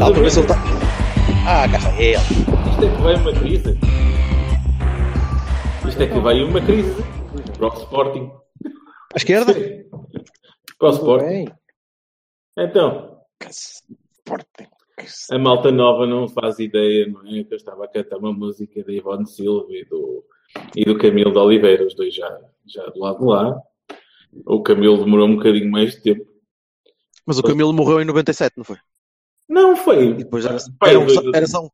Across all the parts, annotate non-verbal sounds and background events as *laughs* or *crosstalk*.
Dá para ver se ele ver, está. Ah, cá está ele. isto é que vai uma crise. Isto é que vai uma crise. Para o Sporting. À esquerda? Para o Sporting. Então, Sporting. a malta nova não faz ideia, não é? Que eu estava a cantar uma música de Ivone Silva e do, e do Camilo de Oliveira, os dois já, já do lado de lá. O Camilo demorou um bocadinho mais de tempo. Mas o Camilo morreu em 97, não foi? Não, foi. E depois era, Foi, era, um, era só um,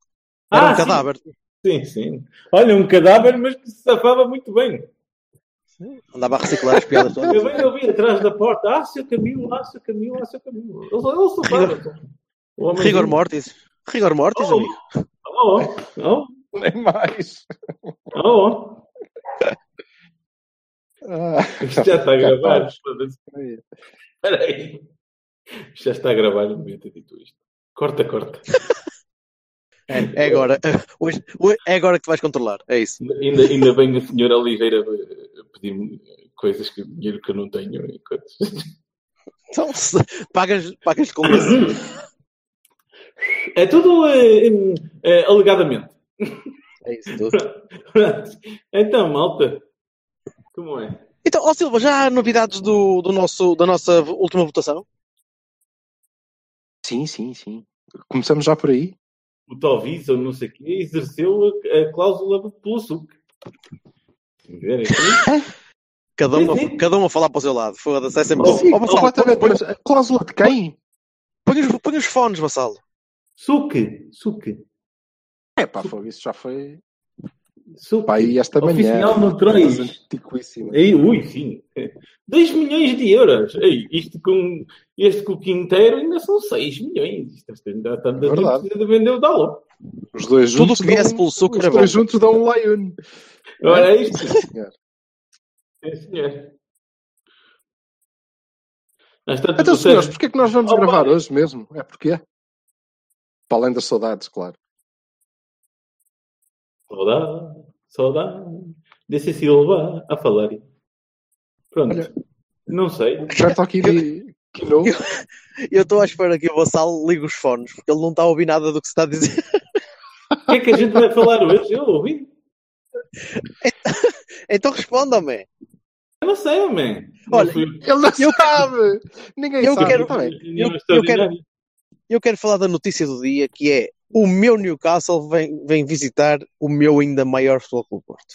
era Ah, um sim. cadáver. Sim, sim. Olha, um cadáver, mas que se safava muito bem. Andava a reciclar as piadas todas. Eu bem ouvi atrás da porta, ah, seu Camilo, ah, seu Camilo, ah, seu Camilo. Ele, ele safava. O homem- Rigor mortis. Rigor mortis, Oh. amigo. Oh, oh, Nem mais. oh, oh. Ah, Isto já está a gravar. Espera aí. Isto já está a gravar, não devia ter dito isto. Corta, corta. *laughs* É, é agora. *laughs* Hoje, é agora que tu vais controlar. É isso. Ainda, ainda bem a senhora Ligeira pedir-me coisas que dinheiro que eu não tenho. e coisas. *laughs* Então, se- pagas, pagas com isso. É tudo eh, em- eh, alegadamente. É isso tudo. então, malta, como é? Então, ó Silva, já há novidades do, do nosso, da nossa última votação? Sim, sim, sim. Começamos já por aí. O Talvisa, ou não sei o quê, exerceu a, a cláusula pelo suco. Aqui. *laughs* Cada um, a, cada um a falar para o seu lado. Foda-se, é sempre bom. Sim, Ó, Vassalo, completamente. põe, Mas a cláusula de quem? põe os, põe os fones, Vassalo. Suque, suque, É pá, foi, isso já foi. Suque. Pá, aí esta manhã. Oficial. Antiquíssima. Ei, ui, sim. 2 milhões de euros. Ei, isto com, este com o Quinteiro ainda são 6 milhões. Isto ainda está gente Verdade. precisa de vender o Dallo. Os dois Tudo juntos. o que viesse pelo suco Os era dois bom. juntos dão um Lion. Ora, é isto. Sim, senhor. Sim, senhor. Tanto Então, senhores, porquê é que nós vamos Oh, gravar pá. hoje mesmo? É porque Para além das saudades, claro. Saudade, saudade. Desse Silva a falar. Pronto. Olha. Não sei. Roberto aqui de Quino. Eu *laughs* estou à espera que o Vassalo ligue os fones, porque ele não está a ouvir nada do que se está a dizer. O que é que a gente vai falar hoje? Eu ouvi. *laughs* Então responda-me. Eu não sei, homem. Olha, fui- Ele não Eu- sabe! Ninguém eu sabe. quero- eu- eu quero-. Eu quero falar da notícia do dia, que é o meu Newcastle vem, vem visitar o meu ainda maior Futebol Clube Porto.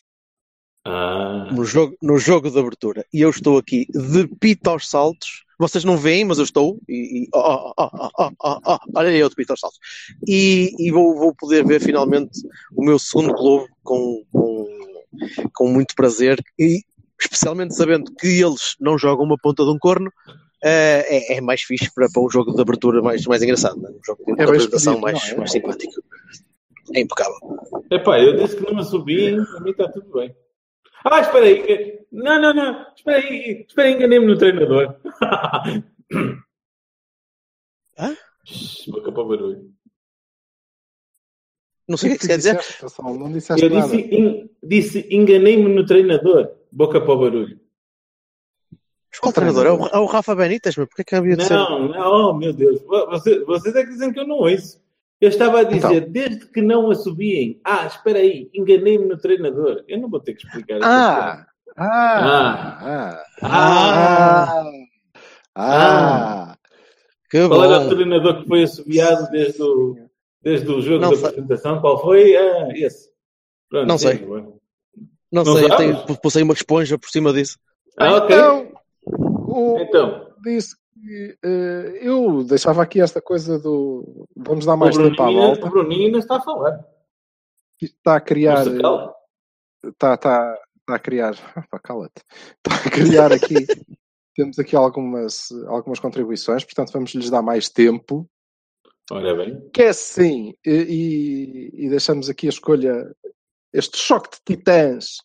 Ah, No jogo, no jogo de abertura. E eu estou aqui de pito aos saltos. Vocês não veem, mas eu estou. E, e- oh, oh, oh, oh, oh, oh, oh, olha eu de pito aos saltos. E, e vou, vou poder ver finalmente o meu segundo clube com, com, com muito prazer. E especialmente sabendo que eles não jogam uma ponta de um corno. Eh, é, é mais fixe para, para um jogo de abertura mais, mais engraçado, né? um jogo de, É bem apresentação mais, não é? mais simpático. É impecável. epá, eu disse que não assobiem, para mim está tudo bem. Ah, espera aí. que- Não, não, não. Espera aí. Espera aí, enganei-me no treinador. *laughs* Hã? Boca para o barulho. Não sei o que é que quer dizer. Não disseste Eu nada. disse, en- disse enganei-me no treinador. Boca para o barulho. Qual treinador? É o, é o Rafa Benítez, mas porquê que havia de ser? Não, não, oh meu Deus. Vocês, vocês é que dizem que eu não ouço. Eu estava a dizer, desde que não assobiem. Ah, espera aí, enganei-me no treinador. Eu não vou ter que explicar essa Ah! Ah! Ah! Ah. Ah! Ah! Que Qual era o bom. treinador que foi assobiado desde o, desde o jogo Não da sei. apresentação? Qual foi? Ah, esse. Pronto, Não sei. bom. Não, Não sei, eu tenho, pusei uma esponja por cima disso. Ah, ok. Então, o, Então, disse que eh, eu deixava aqui esta coisa do vamos dar mais tempo à volta. o Bruninho ainda está a falar. Está a criar. Está, está, está a criar. Pá, cala-te. Está a criar aqui *laughs* temos aqui algumas, algumas contribuições, portanto vamos lhes dar mais tempo. Ora bem. Que é assim, e, e, e deixamos aqui a escolha, este choque de titãs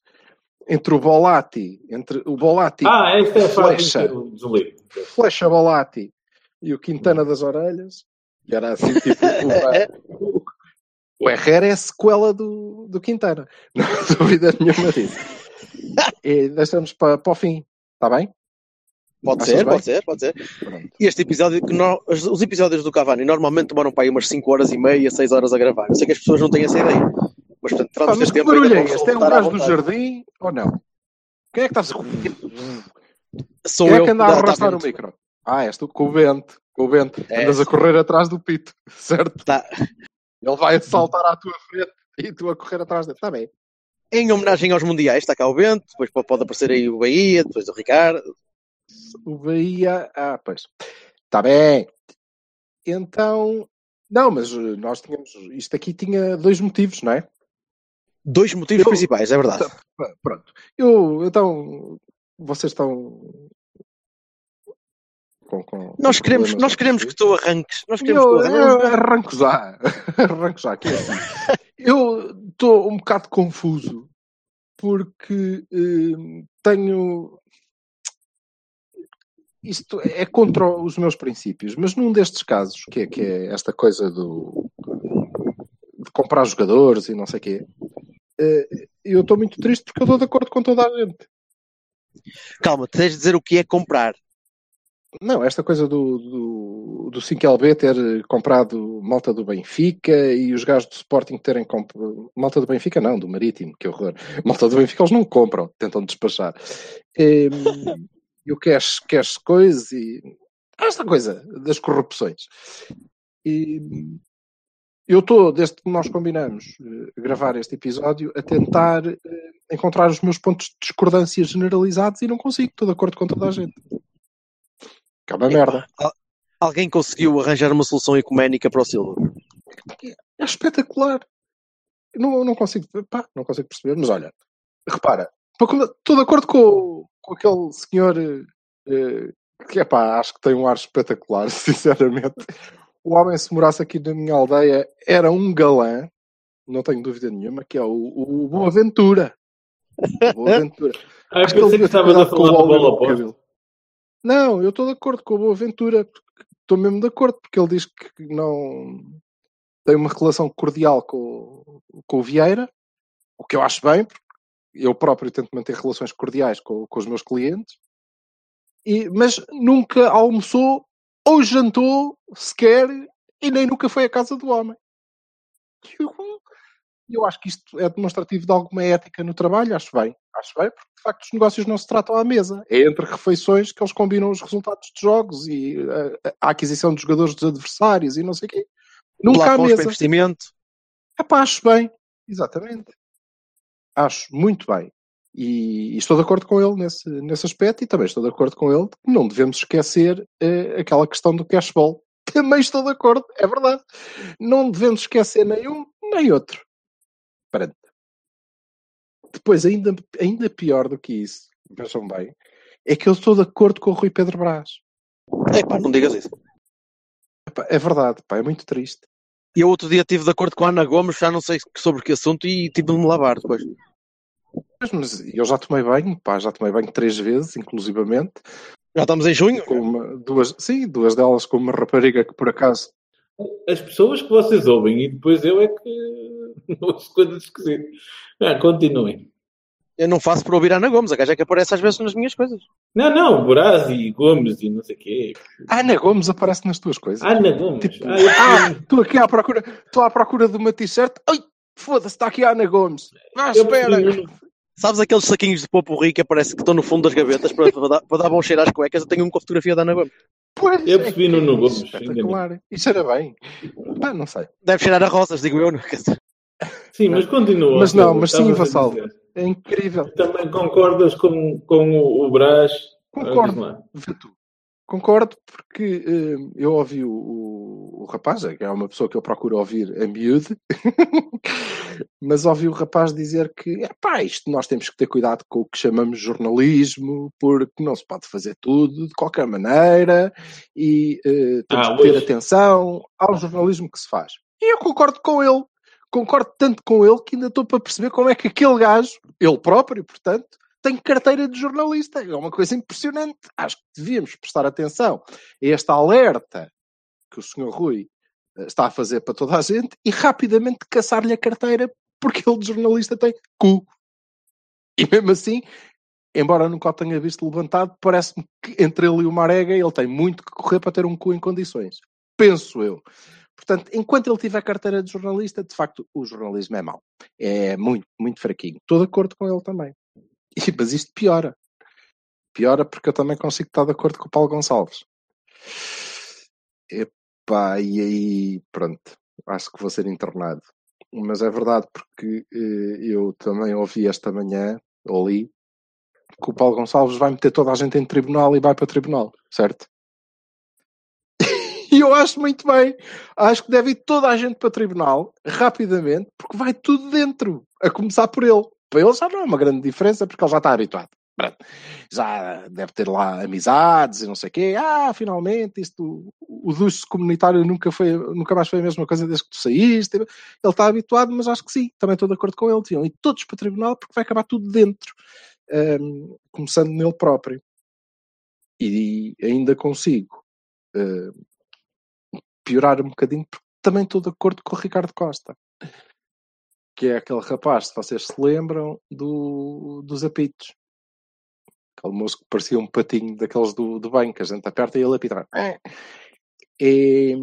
entre o Bolatti, entre o Bolatti Ah, esta é a parte Flecha. Flecha Bolatti e o Quintana das Orelhas. E era assim, tipo, *laughs* o, o Herrera é a sequela do, do Quintana. *laughs* Não há dúvida nenhuma disso. E deixamos para, para o fim, está bem? Pode Achas ser, bem? pode ser, pode ser. Pronto. E este episódio, que nó- os os episódios do Cavani normalmente demoram para aí umas 5 horas e meia, 6 horas a gravar. Eu sei que as pessoas não têm essa ideia. Mas portanto, terá mas de que ter tempo ainda barulho é este? É um gajo do jardim ou não? Quem é que está a? Sou Quem é eu que anda a arrastar o vento. micro? Ah, és tu com o vento. Com o vento. É. Andas a correr atrás do pito, *laughs* certo? Tá. Ele vai saltar à tua frente e tu a correr atrás dele. Está bem. Em homenagem aos mundiais, está cá o Bento, depois pode aparecer aí o Bahia, depois o Ricardo. O Bahia. Ah, pois. Está bem. Então. Não, mas eh, nós tínhamos. Isto aqui tinha dois motivos, não é? Dois motivos Eu- principais, é verdade. Pá, Pronto. Eu. Então. Vocês estão. Com, com, Nós com queremos, nós queremos que tu arranques. Nós queremos que tu Eu, arranques. eu arranco já. *laughs* arranco já. Que é assim. Eu estou um bocado confuso porque eh, tenho. Isto é contra os meus princípios, mas num destes casos, que é, que é esta coisa do de comprar jogadores e não sei o quê, eu estou muito triste porque eu estou de acordo com toda a gente. Calma, tens de dizer o que é comprar. Não, esta coisa do, do, do 5LB ter comprado malta do Benfica e os gajos do Sporting terem comprado. Malta do Benfica, não, do Marítimo, que horror. Malta do Benfica eles não compram, tentam despachar. E, e o cash, cash coisa e. Esta coisa das corrupções. E eu estou, desde que nós combinamos eh, gravar este episódio, a tentar eh, encontrar os meus pontos de discordância generalizados e não consigo, estou de acordo com toda a gente. Que é uma merda. Alguém conseguiu arranjar uma solução ecuménica para o Silva. É espetacular. Não, não consigo, pá, não consigo perceber, mas olha, repara, estou de acordo com, com aquele senhor eh, que é pá, acho que tem um ar espetacular, *laughs* sinceramente. O homem, se morasse aqui na minha aldeia, era um galã, não tenho dúvida nenhuma, que é o, o Boaventura. O Boaventura. *laughs* Ah, Acho que ele devia ter cuidado com o cabelo. Não, eu estou de acordo com o Boaventura. Estou mesmo de acordo, porque ele diz que não tem uma relação cordial com, com o Vieira, o que eu acho bem, porque eu próprio tento manter relações cordiais com, com os meus clientes, e, mas nunca almoçou ou jantou sequer e nem nunca foi à casa do homem. Eu, eu acho que isto é demonstrativo de alguma ética no trabalho, acho bem. Acho bem, porque de facto os negócios não se tratam à mesa. É entre refeições que eles combinam os resultados de jogos e a, a aquisição de jogadores dos adversários e não sei o quê. Nunca à Plafons para mesa. investimento. Epá, acho bem. Exatamente. Acho muito bem. E, e estou de acordo com ele nesse, nesse aspecto e também estou de acordo com ele que não devemos esquecer eh, aquela questão do cashball. *laughs* Também estou de acordo, é verdade. Não devemos esquecer nenhum nem outro. Pronto. Depois, ainda, ainda pior do que isso, vejam bem, é que eu estou de acordo com o Rui Pedro Brás. Epá, não digas isso. Epá, é verdade, pá, é muito triste. E eu outro dia estive de acordo com a Ana Gomes, já não sei sobre que assunto, e tive de me lavar depois. Mas, eu já tomei banho, pá, já tomei banho três vezes, inclusivamente. Já estamos em junho. com uma- duas, sim, duas delas com uma rapariga que por acaso As pessoas que vocês ouvem e depois eu é que *laughs* ouço coisas esquisitas. Ah, continuem. Eu não faço por ouvir a Ana Gomes, a gaja é que aparece às vezes nas minhas coisas. Não, não, Boraz e Gomes e não sei o quê. a Ana Gomes aparece nas tuas coisas. Ana Gomes. Tipo, Ah, eu ah, estou aqui à procura, estou à procura de uma t-shirt. Ai, foda-se, está aqui a Ana Gomes. Ah, eu espera. preferi no- Sabes aqueles saquinhos de popo rico que aparece que estão no fundo das gavetas para, para dar, para dar bom cheiro às cuecas? Eu tenho um com a fotografia da Ana Gomes. Pois, Eu é percebi que no Nuno é Gomes, Espetacular. Isso era bem. Pá, não sei. Deve cheirar a rosas, digo eu. dizer, Sim, mas continua. Mas não, mas sim, Vassal. É incrível. Também concordas com, com o, o Brás? Concordo. Vê tu. Concordo, porque eh, eu ouvi o, o, o rapaz, é que é uma pessoa que eu procuro ouvir a miúde, *laughs* mas ouvi o rapaz dizer que, pá, isto nós temos que ter cuidado com o que chamamos jornalismo, porque não se pode fazer tudo de qualquer maneira e uh, temos Ah, que ter hoje. atenção ao jornalismo que se faz. E eu concordo com ele. Concordo tanto com ele que ainda estou para perceber como é que aquele gajo, ele próprio, portanto, tem carteira de jornalista. É uma coisa impressionante. Acho que devíamos prestar atenção a este alerta que o Sr. Rui eh, está a fazer para toda a gente e rapidamente caçar-lhe a carteira porque ele de jornalista tem cu. E mesmo assim, embora nunca o tenha visto levantado, parece-me que entre ele e o Marega ele tem muito que correr para ter um cu em condições. Penso eu. Portanto, enquanto ele tiver carteira de jornalista, de facto, o jornalismo é mau. É muito, muito fraquinho. Estou de acordo com ele também. *laughs* E, mas isto piora. Piora porque eu também consigo estar de acordo com o Paulo Gonçalves. Epá, e aí, pronto, acho que vou ser internado. Mas é verdade porque eh, eu também ouvi esta manhã, ou li, que o Paulo Gonçalves vai meter toda a gente em tribunal e vai para tribunal, certo? *laughs* E eu acho muito bem. Acho que deve ir toda a gente para tribunal rapidamente, porque vai tudo dentro, a começar por ele. Para ele já não é uma grande diferença, porque ele já está habituado. Pronto. Já deve ter lá amizades e não sei o quê. Ah, finalmente, isto, o duche comunitário nunca, foi, nunca mais foi a mesma coisa desde que tu saíste. Ele está habituado, mas acho que sim, também estou de acordo com ele. Deviam ir todos para tribunal porque vai acabar tudo dentro, Ahm, começando nele próprio. E ainda consigo ah, piorar um bocadinho, porque também estou de acordo com o Ricardo Costa, que é aquele rapaz, se vocês se lembram, do, dos apitos. Aquele moço que parecia um patinho daqueles do, do bem, que a gente aperta e ele apita. É. E,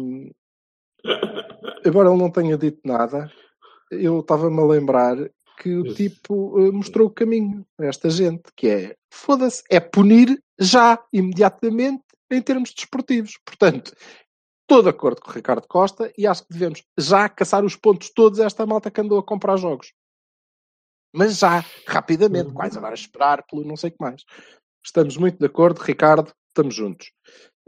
embora ele não tenha dito nada, eu estava-me a lembrar que o tipo eh, mostrou o caminho a esta gente, que é, foda-se, é punir já, imediatamente, em termos desportivos. Portanto, estou de acordo com o Ricardo Costa e acho que devemos já caçar os pontos todos esta malta que andou a comprar jogos. Mas já, rapidamente, quase agora esperar pelo não sei o que mais. Estamos muito de acordo, Ricardo, estamos juntos.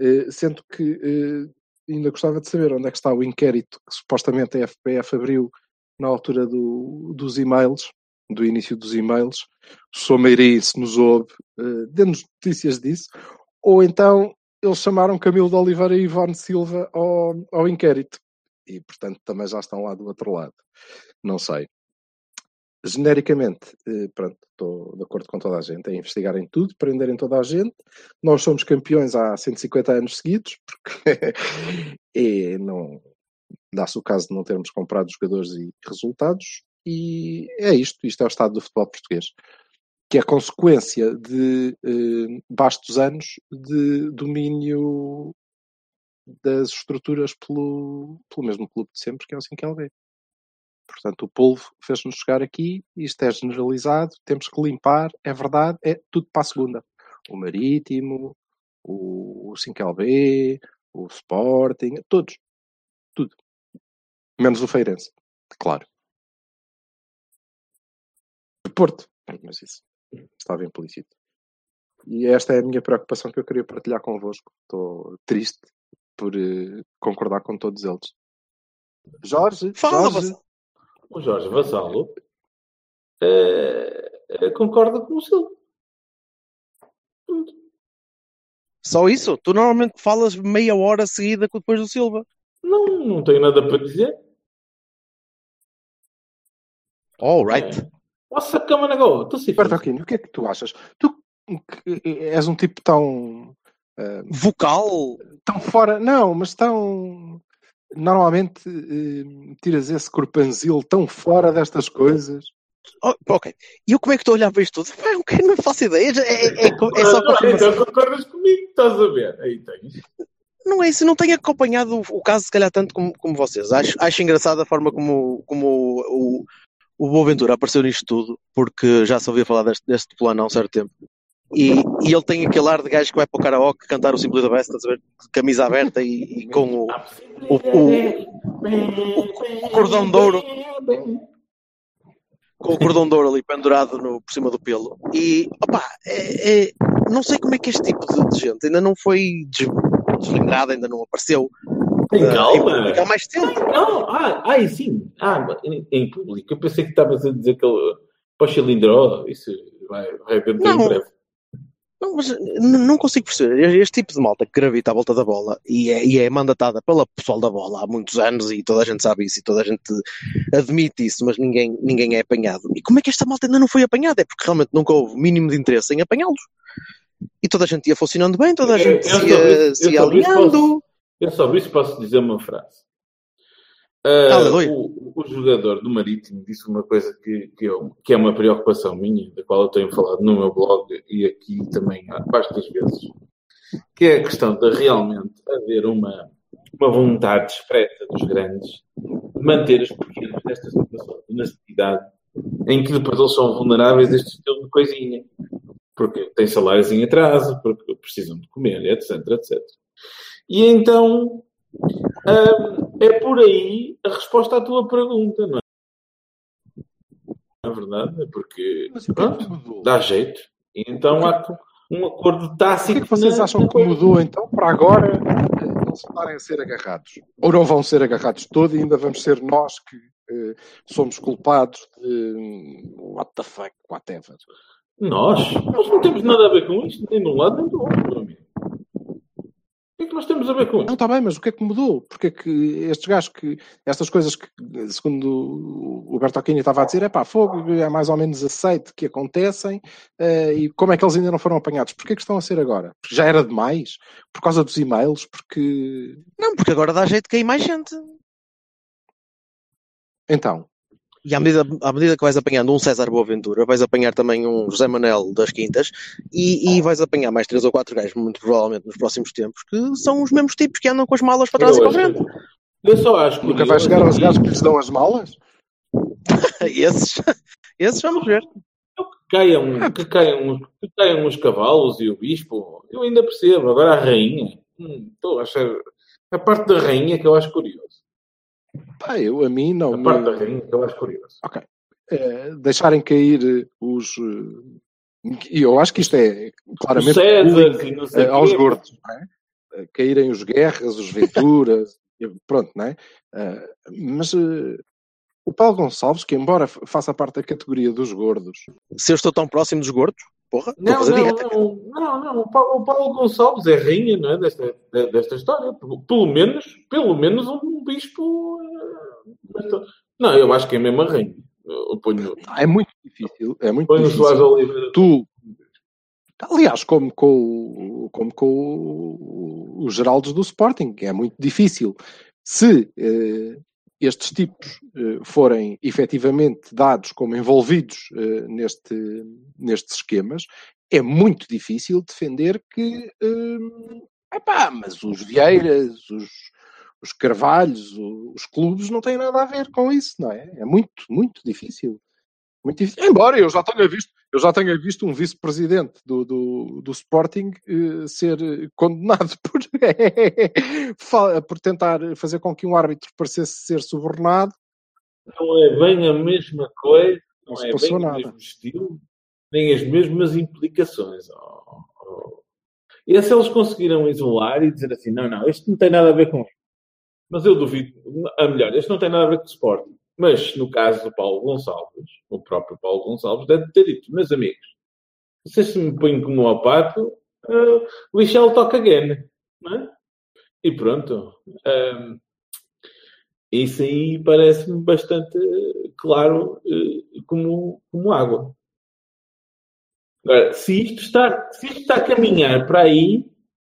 Eh, sendo que eh, ainda gostava de saber onde é que está o inquérito que supostamente a FPF abriu na altura do- dos e-mails, do início dos e-mails. Someiri, se nos ouve, eh, dê-nos notícias disso. Ou então eles chamaram Camilo de Oliveira e Ivone Silva ao, ao inquérito. E, portanto, também já estão lá do outro lado. Não sei. Genericamente, eh, pronto, estou de acordo com toda a gente, é investigarem tudo, prenderem toda a gente. Nós somos campeões há 150 anos seguidos, porque *laughs* é, não dá-se o caso de não termos comprado jogadores e resultados, e é isto, isto é o estado do futebol português, que é consequência de eh, bastos anos de domínio das estruturas pelo, pelo mesmo clube de sempre, que é o 5LB. Portanto, o polvo fez-nos chegar aqui, isto é generalizado, temos que limpar, é verdade, é tudo para a segunda. O Marítimo, o, o 5LB, o Sporting, todos. Tudo. Menos o Feirense, claro. O Porto, mas isso estava implícito. E esta é a minha preocupação que eu queria partilhar convosco. Estou triste por eh, concordar com todos eles. Jorge, Fala, Jorge. O Jorge Vassalo eh, concorda com o Silva. Pronto. Só isso? Tu normalmente falas meia hora seguida com depois do Silva. Não, não tenho nada para dizer. All right. É. Nossa, cama na goa. Estou sem Bertolini, o que é que tu achas? Tu que és um tipo tão, eh, Vocal. tão fora, não, mas tão normalmente eh, tiras esse corpanzil tão fora destas coisas. Oh, ok. E eu como é que estou a olhar para isto tudo? Pá, eu não faço ideia. É, é, é, é só Ah, então concordas comigo, estás a ver? Aí tens. Não é isso, não tenho acompanhado o, o caso, se calhar, tanto como, como vocês. Acho, acho engraçado a forma como, como o, o, o Boaventura apareceu nisto tudo, porque já se ouvia falar deste, deste plano há um certo tempo. E, e ele tem aquele ar de gajo que vai para o karaoke cantar o Simply the Best? Camisa aberta e, e com o, o, o, o cordão de ouro com o cordão de ouro ali pendurado no, por cima do pelo. E, opá, é, é- não sei como é que este tipo de, de gente ainda não foi des, deslingrado, ainda não apareceu. Tem calma. Há mais tempo. Não, ah, ai, sim. Ah, em, em público. Eu pensei que estavas a dizer que ele. Para o cilindro, isso vai, vai dentro Não. em breve. Não, mas não consigo perceber. Este tipo de malta que gravita à volta da bola e é, e é mandatada pela pessoal da bola há muitos anos e toda a gente sabe isso e toda a gente admite isso, mas ninguém, ninguém é apanhado. E como é que esta malta ainda não foi apanhada? É porque realmente nunca houve mínimo de interesse em apanhá-los. E toda a gente ia funcionando bem, toda a gente eu se ia, se eu ia isso alinhando. Eu sobre isso posso dizer uma frase. Aleluia. o, o jogador do Marítimo disse uma coisa que, que, eu- que é uma preocupação minha, da qual eu tenho falado no meu blog e aqui também há bastas vezes, que é a questão de realmente haver uma, uma vontade expressa dos grandes de manter os pequenos nesta situação de necessidade em que depois eles são vulneráveis a este estilo de coisinha. Porque têm salários em atraso, porque precisam de comer, etc, etc. E então hum, é por aí a resposta à tua pergunta, não é? Na verdade, é porque o é pronto, dá jeito. E então há um acordo O tácito. que é que vocês na- acham que mudou então para agora eh, eles estarem a ser agarrados? Ou não vão ser agarrados todo e ainda vamos ser nós que eh, somos culpados de hum, what the fuck, whatever. Nós? Nós não temos nada a ver com isto, nem de um lado nem do outro, meu amigo. O que é que nós temos a ver com Não, isto? está bem, mas o que é que mudou? Porque é que estes gajos que, estas coisas que, segundo o Bertolini estava a dizer, é pá, fogo, é mais ou menos aceite que acontecem, eh, e como é que eles ainda não foram apanhados? Porquê é que estão a ser agora? Porque já era demais? Por causa dos e-mails? Porque. Não, porque agora dá jeito de cair mais gente. Então, E à medida, à medida que vais apanhando um César Boaventura, vais apanhar também um José Manel das Quintas e, e vais apanhar mais três ou quatro gajos, muito provavelmente nos próximos tempos, que são os mesmos tipos que andam com as malas para trás Eu e para frente. Eu só acho que. nunca vai chegar aos gajos que lhes dão as malas? *laughs* Esses, esses vamos ver. que caiam, que, caiam, que caiam os cavalos e o bispo, eu ainda percebo. Agora a rainha, hum, estou a achar. A parte da rainha que eu acho curioso. Pá, eu, a mim não A parte da rainha eu acho curioso. eh, deixarem cair eh, os. eh, E eu acho que isto é claramente César eh, aos gordos, não é? Caírem os guerras, os Venturas, *laughs* pronto, não é? Mas o Paulo Gonçalves, que embora fa- faça parte da categoria dos gordos, Se eu estou tão próximo dos gordos, porra, Não, não, não, não. O Paulo, Gonçalves é rainha, não é? Desta, de- desta história. Pelo menos, pelo menos um bispo. eh, Não, eu acho que é mesmo a rainha. Ponho, é muito difícil. É muito ponho difícil. Tu, aliás, como com, o- como com o- os Geraldos do Sporting, que é muito difícil. Se eh, estes tipos eh, forem efetivamente dados como envolvidos eh, neste, nestes esquemas, é muito difícil defender que, eh, epá, mas os Vieiras, os, os Carvalhos, os clubes não têm nada a ver com isso, não é? É muito, muito difícil. Muito difícil. Embora eu já tenha visto, eu já tenha visto um vice-presidente do, do, do Sporting eh, ser condenado *laughs* por, por tentar fazer com que um árbitro parecesse ser subornado. Não é bem a mesma coisa, não, Não é bem o nada. mesmo estilo, nem as mesmas implicações. Oh, oh. E se eles conseguiram isolar e dizer assim, não, não, isto não tem nada a ver com isto. Mas eu duvido, a melhor, isto não tem nada a ver com o Sporting. Mas no caso do Paulo Gonçalves, o próprio Paulo Gonçalves deve ter dito, meus amigos, vocês se me põem como ao pato, uh, shall talk again. Não é? E pronto. Isso aí parece-me bastante eh, claro eh, como, como água. Agora, se isto, está, se isto está a caminhar para aí,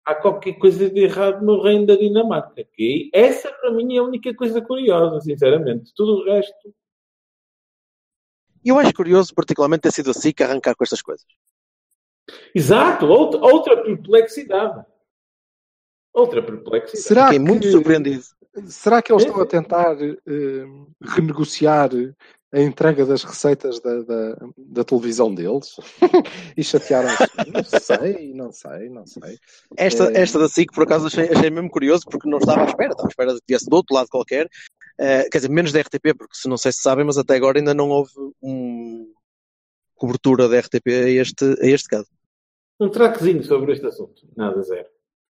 há qualquer coisa de errado no reino da Dinamarca. Que essa, para mim, é a única coisa curiosa, sinceramente. Tudo o resto. E eu acho curioso, particularmente, ter sido assim que arrancar com estas coisas. Exato, outra, outra perplexidade. Outra perplexidade. Será Fiquei muito que, surpreendido. será que eles Sim, estão a tentar eh, renegociar a entrega das receitas da, da, da televisão deles? e chatearam-se? Não sei, não sei, não sei. Esta, É. esta da SIC, por acaso, achei, achei mesmo curioso, porque não estava à espera. Estava à espera de que viesse do outro lado qualquer. Eh, quer dizer, menos da RTP, porque se não sei se sabem, mas até agora ainda não houve um cobertura da RTP a este, a este caso. Um traquezinho sobre este assunto. Nada, zero.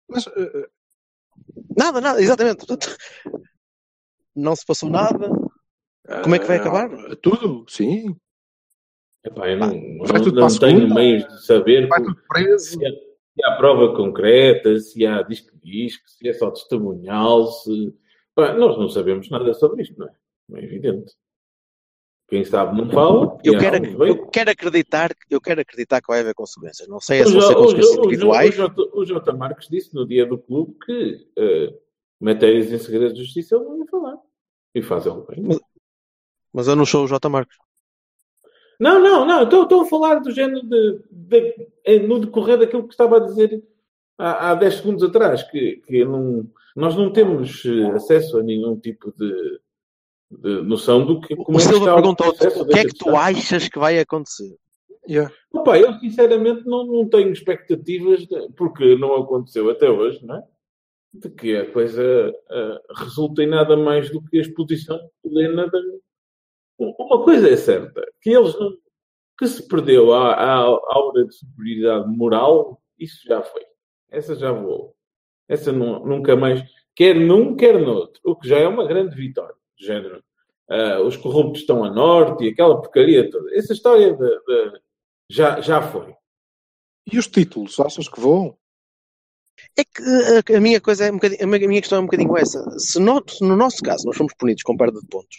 Mas, eh, Nada, nada, exatamente. Portanto, não se passou nada. Como é que vai acabar? Ah, tudo, sim. Epá, eu não, vai não- tenho segunda. meios de saber Vai tudo preso. se, há, se há prova concreta, se há disco-disco, se é só testemunhal, se... Pá, nós não sabemos nada sobre isto, não é? Não é evidente. Quem sabe não fala. Eu quero, eu quero acreditar, eu quero acreditar que vai haver consequências. Não sei se vão ser consequências individuais. o J- O J. Marques disse no dia do clube que eh, matérias em segredo de justiça ele não ia falar. E faz ele bem. Mas- Mas eu não sou o J. Marcos. Não, não, não. Estou, estou a falar do género de, de- eh, no decorrer daquilo que estava a dizer há, há 10 segundos atrás, que, que não, nós não temos eh, acesso a nenhum tipo de, de noção do que como O é que Silva está perguntou processo o que é que tu achas que vai acontecer? Yeah. Opa, eu sinceramente não, não tenho expectativas, de- porque não aconteceu até hoje, não é? De que a coisa eh, resulte em nada mais do que a exposição plena da. Uma coisa é certa, que eles não. que se perdeu a, a, a aura de superioridade moral, isso já foi. Essa já voou. Essa nu- nunca mais. Quer num, quer noutro. O que já é uma grande vitória. De género. ah, os corruptos estão a norte e aquela porcaria toda. Essa história de, de- já, já foi. E os títulos, achas que voam? É que a, a minha coisa é um bocadinho, a minha a minha questão é um bocadinho essa. Se no, se no nosso caso nós fomos punidos com perda de pontos,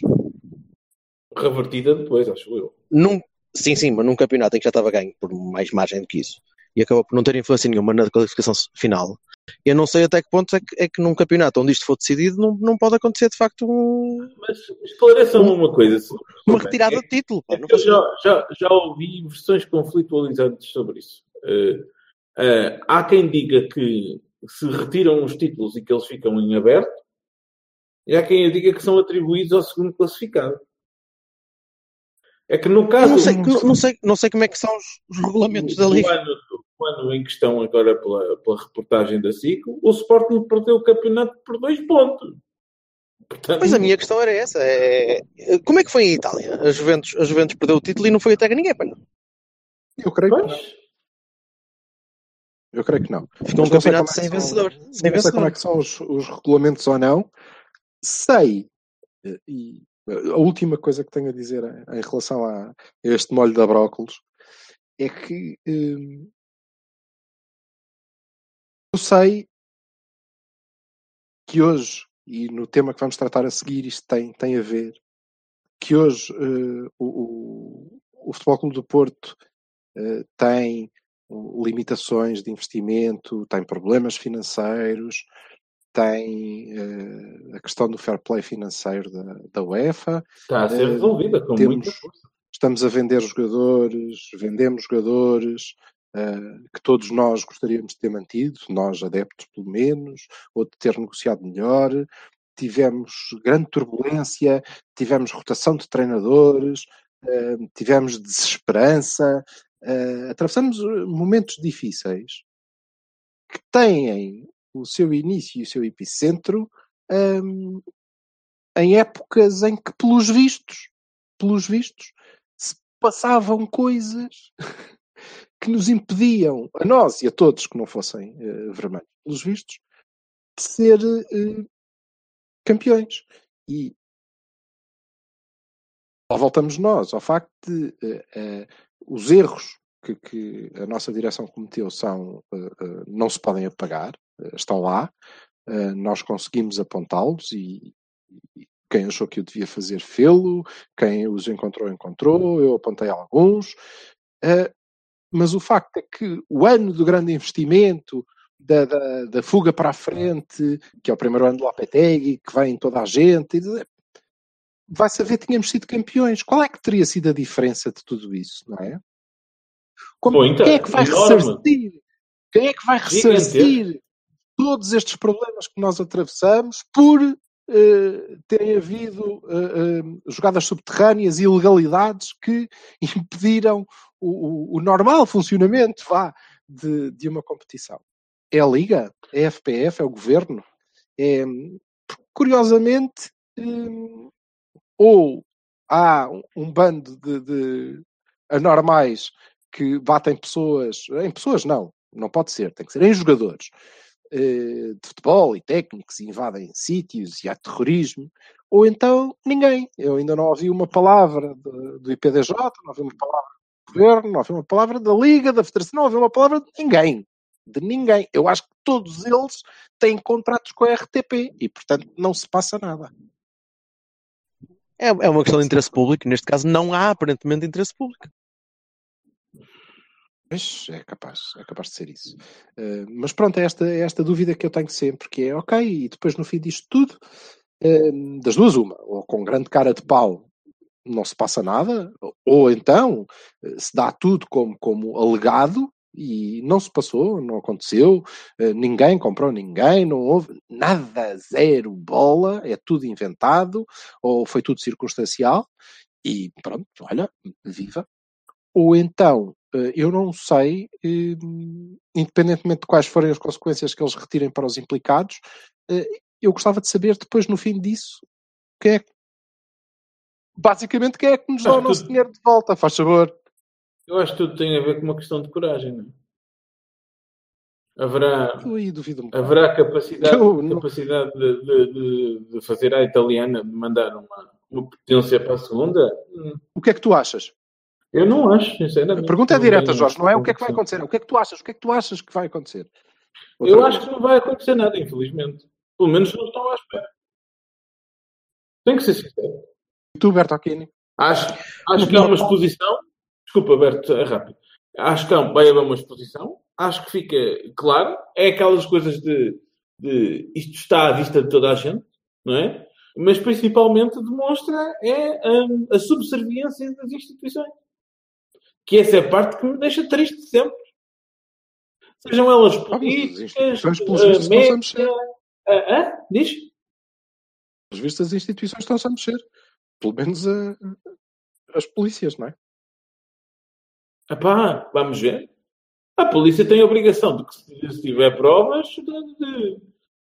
Revertida depois, acho eu. num, sim, sim, mas num campeonato em que já estava ganho por mais margem do que isso e acabou por não ter influência nenhuma na qualificação final, eu não sei até que ponto é que, é que num campeonato onde isto for decidido não, não pode acontecer de facto um- Mas esclareçam-me uma coisa. uma retirada é- de título. é eu já, já, já ouvi versões conflitualizantes sobre isso. Eh, eh, há quem diga que se retiram os títulos e que eles ficam em aberto, e há quem diga que são atribuídos ao segundo classificado. É que no Eu caso. não sei, não, não sei, não sei como é que são os, os regulamentos da Liga. ano, o ano em questão, agora pela, pela reportagem da SICO, o Sporting perdeu o campeonato por dois pontos. Portanto, Pois a minha questão era essa. É, como é que foi em Itália? A Juventus, a Juventus perdeu o título e não foi até que ninguém. não. Eu creio que não. Pois, Eu creio que não. Ficou um sei campeonato é que sem são- vencedor. Sem não sei vencedor. como é que são os, os regulamentos ou não. Sei, e a última coisa que tenho a dizer em, relação a este molho de brócolos é que hum, eu sei que hoje, e no tema que vamos tratar a seguir, isto tem, tem a ver, que hoje eh, o, o, Futebol Clube do Porto eh, tem uh, limitações de investimento, tem problemas financeiros, tem eh, a questão do fair play financeiro da, da UEFA, está a ser Eh, resolvida com temos- muita força. estamos a vender jogadores, vendemos jogadores eh, que todos nós gostaríamos de ter mantido, nós adeptos pelo menos, ou de ter negociado melhor. Tivemos grande turbulência, tivemos rotação de treinadores, tivemos desesperança, atravessamos momentos difíceis que têm o seu início e o seu epicentro ehm, em épocas em que, pelos vistos, pelos vistos, se passavam coisas *laughs* que nos impediam, a nós e a todos que não fossem eh, vermelhos, pelos vistos, de ser eh, campeões. E lá voltamos nós ao facto de eh, os erros que, que a nossa direção cometeu são, não se podem apagar, estão lá, eh, nós conseguimos apontá-los e, e quem achou que eu devia fazer, fê-lo, quem os encontrou, encontrou, eu apontei alguns, eh, mas o facto é que o ano do grande investimento, da, da, da fuga para a frente, que é o primeiro ano do Lopetegui, que vem toda a gente, de- vai saber tínhamos sido campeões. Qual é que teria sido a diferença de tudo isso, não é? Como, Muita, quem é que vai enorme. ressarcir? Quem é que vai ressarcir todos estes problemas que nós atravessamos por eh, terem havido eh, eh, jogadas subterrâneas e ilegalidades que *laughs* impediram o, o- o normal funcionamento vá, de, de uma competição? É a Liga? É a FPF? É o Governo? É, curiosamente, ou há um, bando de, de anormais que batem pessoas, em pessoas não, não pode ser, tem que ser em jogadores, de futebol e técnicos e invadem sítios e há terrorismo, ou então ninguém. Eu ainda não ouvi uma palavra do IPDJ, não ouvi uma palavra do governo, não ouvi uma palavra da Liga, da Federação, não ouvi uma palavra de ninguém. De ninguém. Eu acho que todos eles têm contratos com a RTP e, portanto, não se passa nada. É, é uma questão de interesse público. Neste caso, não há aparentemente interesse público. É capaz, é capaz de ser isso. Eh, mas pronto, é esta, é esta dúvida que eu tenho sempre, que é, ok, e depois no fim disto tudo, eh, das duas uma, ou com grande cara de pau não se passa nada, ou então eh, se dá tudo como, como alegado e não se passou, não aconteceu, ninguém comprou ninguém, não houve nada, zero bola, é tudo inventado, ou foi tudo circunstancial, e pronto, olha, viva. Ou então, eu não sei, eh, independentemente de quais forem as consequências que eles retirem para os implicados, eh, eu gostava de saber depois, no fim disso, quem é que basicamente quem é que nos dá o nosso que- dinheiro de volta, faz favor. Eu acho que tudo tem a ver com uma questão de coragem, não é? Haverá, haverá capacidade, Eu capacidade de, de- de- fazer à italiana, de mandar uma, uma potência para a segunda? O que é que tu achas? Eu não acho, sinceramente. A pergunta é direta, Jorge, não é o que é que vai acontecer, o que é que tu achas? O que é que tu achas que vai acontecer? Eu Outra acho vez. que não vai acontecer nada, infelizmente. Pelo menos não estão à espera. Tenho que ser sincero. E tu, Bertocchini? Acho, acho que há uma exposição. Desculpa, Berto, é rápido. Acho que há, vai haver uma exposição. Acho que fica claro. É aquelas coisas de, de isto está à vista de toda a gente, não é? Mas principalmente demonstra é hum, a subserviência das instituições. Que essa é a parte que me deixa triste sempre. Sejam elas Ah, políticas, instituições, pelos a média, mexer. ah, ah, diz? Pelos vistos, as instituições estão-se a mexer. Pelo menos a- as polícias, não é? Epá, vamos ver. A polícia tem a obrigação de que, se tiver provas, de, de-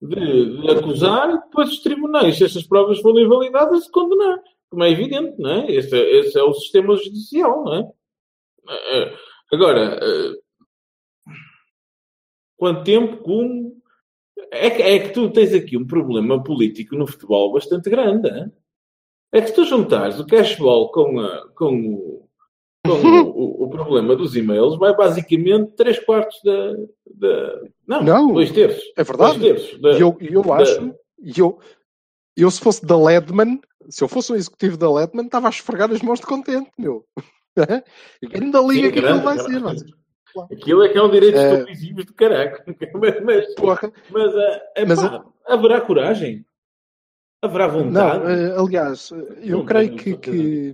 de- acusar e depois os tribunais, se essas provas forem validadas, de condenar. Como é evidente, não é? Esse, é- esse é o sistema judicial, não é? Eh, Agora, eh, quanto tempo, como. É que, é que tu tens aqui um problema político no futebol bastante grande. hein? É que se tu juntares o cashball com, a, com, o, com o, *laughs* o- problema dos e-mails, vai basicamente 3 quartos da. da não, Não, 2 terços. É verdade. Dois terços da- eu, eu da- acho, eu, eu se fosse da Ledman, se eu fosse um executivo da Ledman, estava a esfregar as mãos de contente, meu. *laughs* Ainda liga que aquilo grande, vai grande. ser, mas, Aquilo é que é um direito Eh, exclusivo de caraca. *laughs* Mas, mas, porra. mas, eh, epá, Mas, haverá coragem? Haverá vontade? Não, eh, aliás, eu Não creio que, que,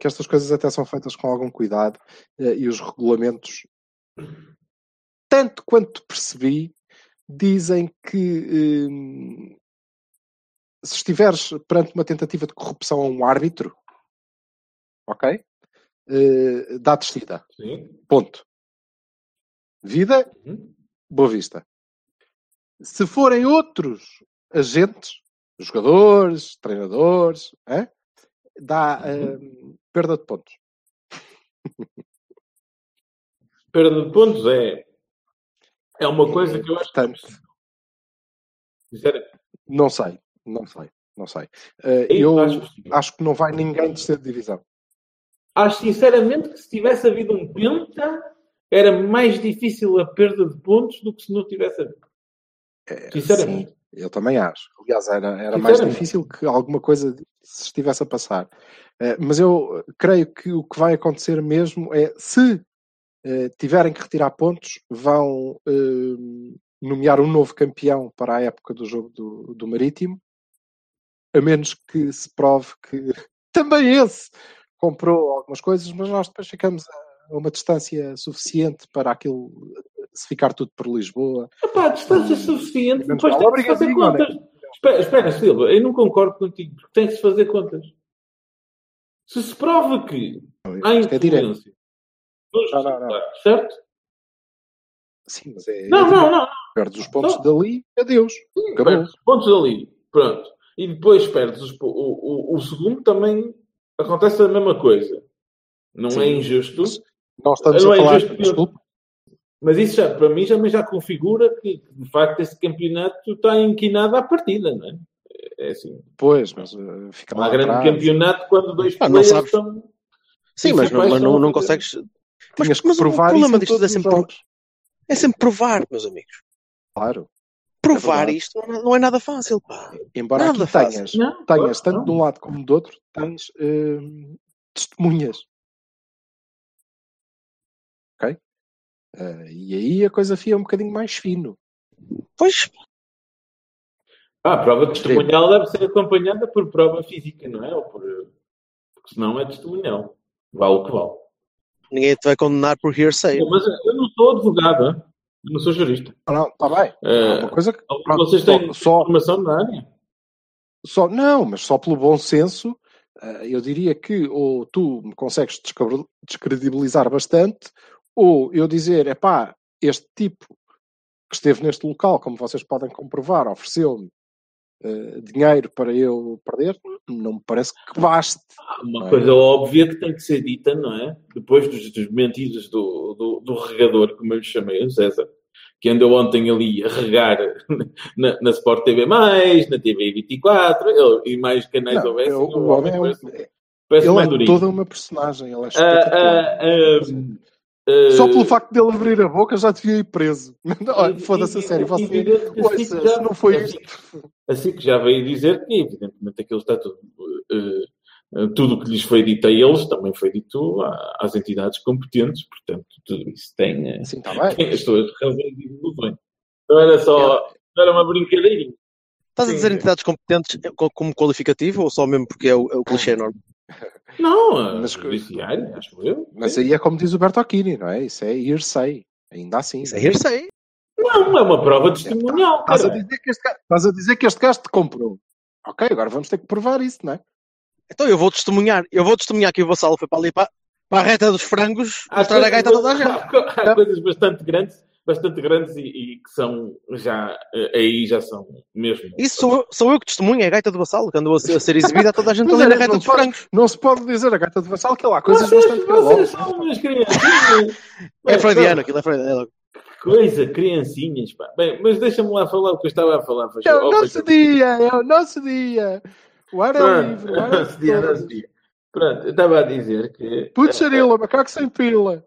que estas coisas até são feitas com algum cuidado eh, e os regulamentos, tanto quanto percebi, dizem que hum, se estiveres perante uma tentativa de corrupção a um árbitro, ok? Eh, dá descida. Sim. Ponto. Vida, Uhum. boa vista. Se forem outros agentes, jogadores, treinadores, é? dá hum, perda de pontos. *laughs* Perda de pontos é, é uma coisa que eu acho que Portanto, Sinceramente, não sei, não sei, não sei. Eh, é eu acho que não vai ninguém descer de divisão. Acho sinceramente que se tivesse havido um penta, era mais difícil a perda de pontos do que se não tivesse havido. Eh, Sinceramente. sim, eu também acho. Aliás, era, era mais difícil que alguma coisa se estivesse a passar. Eh, mas eu creio que o que vai acontecer mesmo é se eh, tiverem que retirar pontos, vão eh, nomear um novo campeão para a época do jogo do, do Marítimo, a menos que se prove que *laughs* também esse comprou algumas coisas, mas nós depois ficamos a uma distância suficiente para aquilo se ficar tudo por Lisboa. Epá, a distância suficiente, Menos depois tem que se fazer contas. Espera, espera, Silva, eu não concordo contigo, porque tem que se fazer contas. Se se prova que há é direto. influência nos Não, não, não. certo? Sim, mas é. Não, não, não. Perdes os pontos Não. dali, adeus. Acabou. Perdes os pontos ali, pronto. E depois perdes os, o, o, o segundo também acontece a mesma coisa. Não Sim. é injusto. Não estamos Não a é falar, injusto desculpe, Mas isso já, para mim, já, mas já configura que, de facto, esse campeonato está inquinado à partida, não é? É assim. Pois, mas uh, fica Não há lá grande atrás. campeonato quando dois Ah, não sabes. estão. Sim, Sim, mas, não, mas mas não, não consegues. Mas, que mas o provar problema disto é sempre, jogos. é sempre provar, meus amigos. Claro. Provar verdade. isto não é- é nada fácil, pá. Embora Nada aqui tenhas, Não, tenhas tanto não. de um lado como do outro, tens hum, testemunhas. Ok? Eh, e aí a coisa fica um bocadinho mais fino. Pois, Ah, a prova testemunhal deve ser acompanhada por prova física, não é? Ou por... Porque senão é testemunhal. Vale o que vale. ninguém te vai condenar por hearsay. Mas eu não sou advogado, não sou jurista. Ah, não, está bem. É Eh, uma coisa que. pronto, vocês têm só, informação na área? só, não, mas só pelo bom senso, eh, eu diria que ou tu me consegues descredibilizar bastante, ou eu dizer, é pá, este tipo que esteve neste local, como vocês podem comprovar, ofereceu-me eh, dinheiro para eu perder, não me parece que baste. Uma é? coisa óbvia que tem que ser dita, não é? Depois dos, dos mentiras do, do, do regador, como eu lhe chamei, o César, que andou ontem ali a regar *laughs* na, na Sport TV, na TV 24 ele- e mais canais Não, houvessem. eu- o homem é um- parece, uma ele é toda uma personagem, ele é Ah, ah, ah, Só ah, pelo facto de ele abrir a boca já devia ir preso. *laughs* Olha, e- foda-se a e- sério. e- Você, ouça, assim já- não foi assim- isto. Assim que já veio dizer que, evidentemente, aquilo está tudo. eh, tudo o que lhes foi dito a eles também foi dito às entidades competentes, portanto, tudo isso tem, eh, Sim, está bem. tem as suas razões e ilusões. Não era só. Não era uma brincadeirinha. Estás a Sim. dizer entidades competentes co- como qualificativo ou só mesmo porque é o, é o clichê enorme? *laughs* Não, a *laughs* Mas- judiciária, acho eu. Mas aí é como diz o Bertocchini, não é? Isso é hearsay. Ainda assim. Isso é hearsay. Não, é uma prova testemunhal. Estás a, dizer que este, estás a dizer que este gajo te comprou. Ok, agora vamos ter que provar isso, não é? Então eu vou testemunhar. Eu vou testemunhar que o Vassalo foi para ali para, para a reta dos frangos Há mostrar a coisas- gaita a toda a gente. Há, *laughs* há coisas bastante grandes, bastante grandes e, e que são já. eh, Aí já são mesmo. Isso sou eu, sou eu que testemunho, é a gaita do Vassalo, que andou a ser, a ser exibida a toda a gente ali na é, reta não dos pode- frangos. Não se pode dizer a gata de vassal que lá há coisas Vocês, bastante vocês gravosas. são. É freudiano, aquilo é freudiano. Coisa, criancinhas, pá. Bem, mas deixa-me lá falar o que eu estava a falar. faz É o nosso dia, é o nosso dia. O ar é Pronto, livre, o ar é *laughs* nosso dia. Pronto, eu estava a dizer que. Puxarila, macaco sem pila.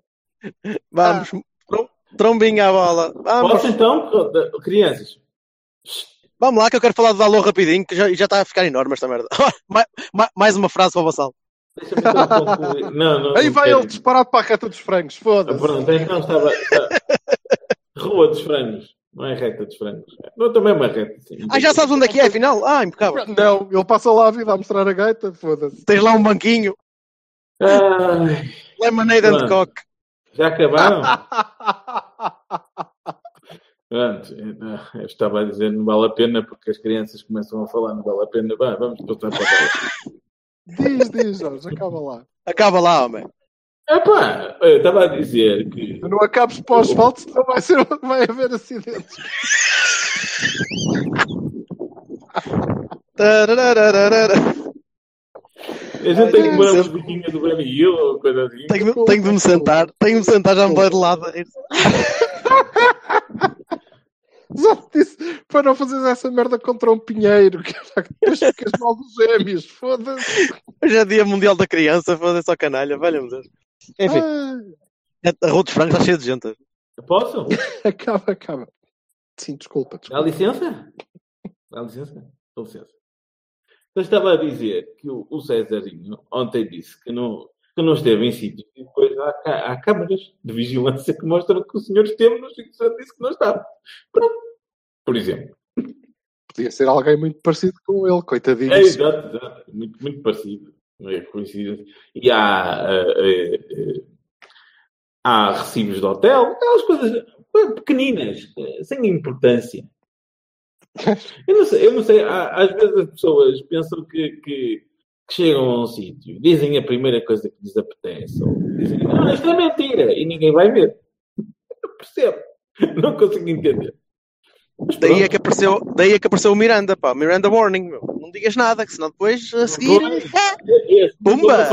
Vamos, trom- trombinha à bola. Vamos, Posso então, crianças? vamos lá que eu quero falar do Dalô rapidinho, que já, já está a ficar enorme esta merda. *laughs* mais, uma frase para o Vassalo. Deixa-me então concluir. *laughs* Não, não. Aí vai ele disparado para a reta dos frangos, Ah, foda-se. Pronto, então estava- Rua dos Frangos. Não é reta dos frangos. Não, também é uma reta. Sim. Ah, já sabes onde é que é, afinal? Ah, impecável. Não, ele passa lá a vida a mostrar a gaita, foda-se. Tens lá um banquinho, Ai, lemonade and coke. já acabaram? Pronto, eu estava a dizer não vale a pena porque as crianças começam a falar não vale a pena. Vai, vamos passar para lá. diz, diz, Jorge, acaba lá. Acaba lá, homem. Epá, eu estava a dizer que Tu não acabes para o asfalto, senão vai, ser, vai haver acidentes. A gente tem que pôr a musiquinha do Benny Hill ou coisa assim. Tenho, tenho de me sentar, tenho de me sentar já me vai de lado. a rir. *laughs* Já te disse para não fazeres essa merda contra um pinheiro, que que depois ficas mal dos gêmeos, foda-se. Hoje é dia mundial da criança, foda-se só canalha, valha-me Deus. Enfim, Ah, a Rua dos Frangos está cheia de gente. Posso? *laughs* acaba, acaba. Sim, desculpa, Dá desculpa. licença? Dá licença? Dá licença. Eu estava a dizer que o, o Cesarinho ontem disse que não, que não esteve em sítios e depois há, cá- há câmaras de vigilância que mostram que o senhor esteve nos sítios onde disse que não estava. Pronto. Por exemplo. Podia ser alguém muito parecido com ele, coitadinho. É, exato, exato. Muito, muito parecido. Não é coincidência. E há, eh, eh, há recibos de hotel, aquelas coisas eh, pequeninas, sem importância. *laughs* Eu não sei, eu não sei às vezes as pessoas pensam que, que- que chegam a um sítio, dizem a primeira coisa que lhes apetece, ou dizem, ah, isto é mentira, e ninguém vai ver. Eu percebo. *laughs* Não consigo entender. Daí é, que apareceu, daí é que apareceu o Miranda, pá. Miranda Warning, meu. Não digas nada, que senão depois a seguir. *laughs* Pumba!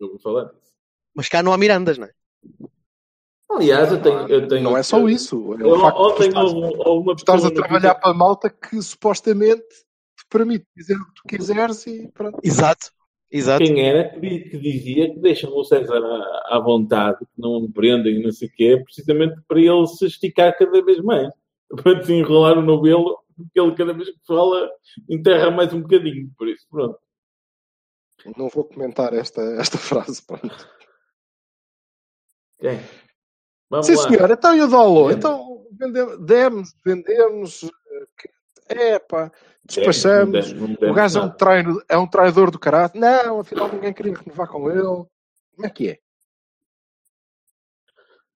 Eu vou falar disso. Mas cá não há Mirandas, não é? Aliás, eu tenho. Eu tenho Não é só isso. É Eu, ontem estás, houve, houve uma estás a trabalhar para a malta que supostamente te permite dizer o que tu quiseres e pronto. Exato. Exato. Quem era que di- que dizia que deixam o César à, à vontade, que não o prendem e não sei o quê, precisamente para ele se esticar cada vez mais. *laughs* Para desenrolar o novelo, porque ele cada vez que fala enterra mais um bocadinho. Por isso, pronto. Não vou comentar esta, esta frase. Pronto. Vamos Sim, lá. senhor. Então, e o Dolo? É. Então, vendemos, demos, vendemos. É, pá, despachamos. Não demos O gajo é um, traino, é um traidor do caráter. Não, afinal ninguém queria renovar com ele. Como é que é?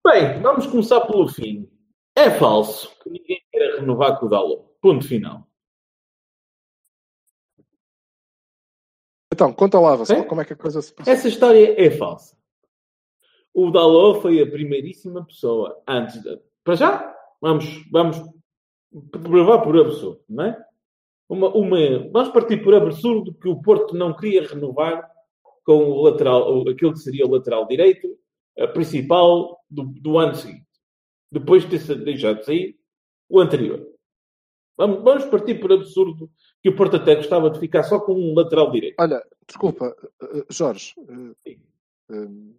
Bem, vamos começar pelo fim. É falso que ninguém queira renovar com o Dalot. Ponto final. Então, conta lá, Vassal, É? como é que a coisa se passou? Essa história é falsa. O Dalot foi a primeiríssima pessoa antes de... Para já, vamos, vamos provar por absurdo, não é? Uma, uma, vamos partir por absurdo que o Porto não queria renovar com o lateral, aquilo que seria o lateral direito, a principal do, do ano seguinte. Depois de ter sa- deixado de sair o anterior. Vamos, vamos partir por absurdo que o Porto até gostava de ficar só com um lateral direito. Olha, desculpa, eh, Jorge, eh, Sim. eh,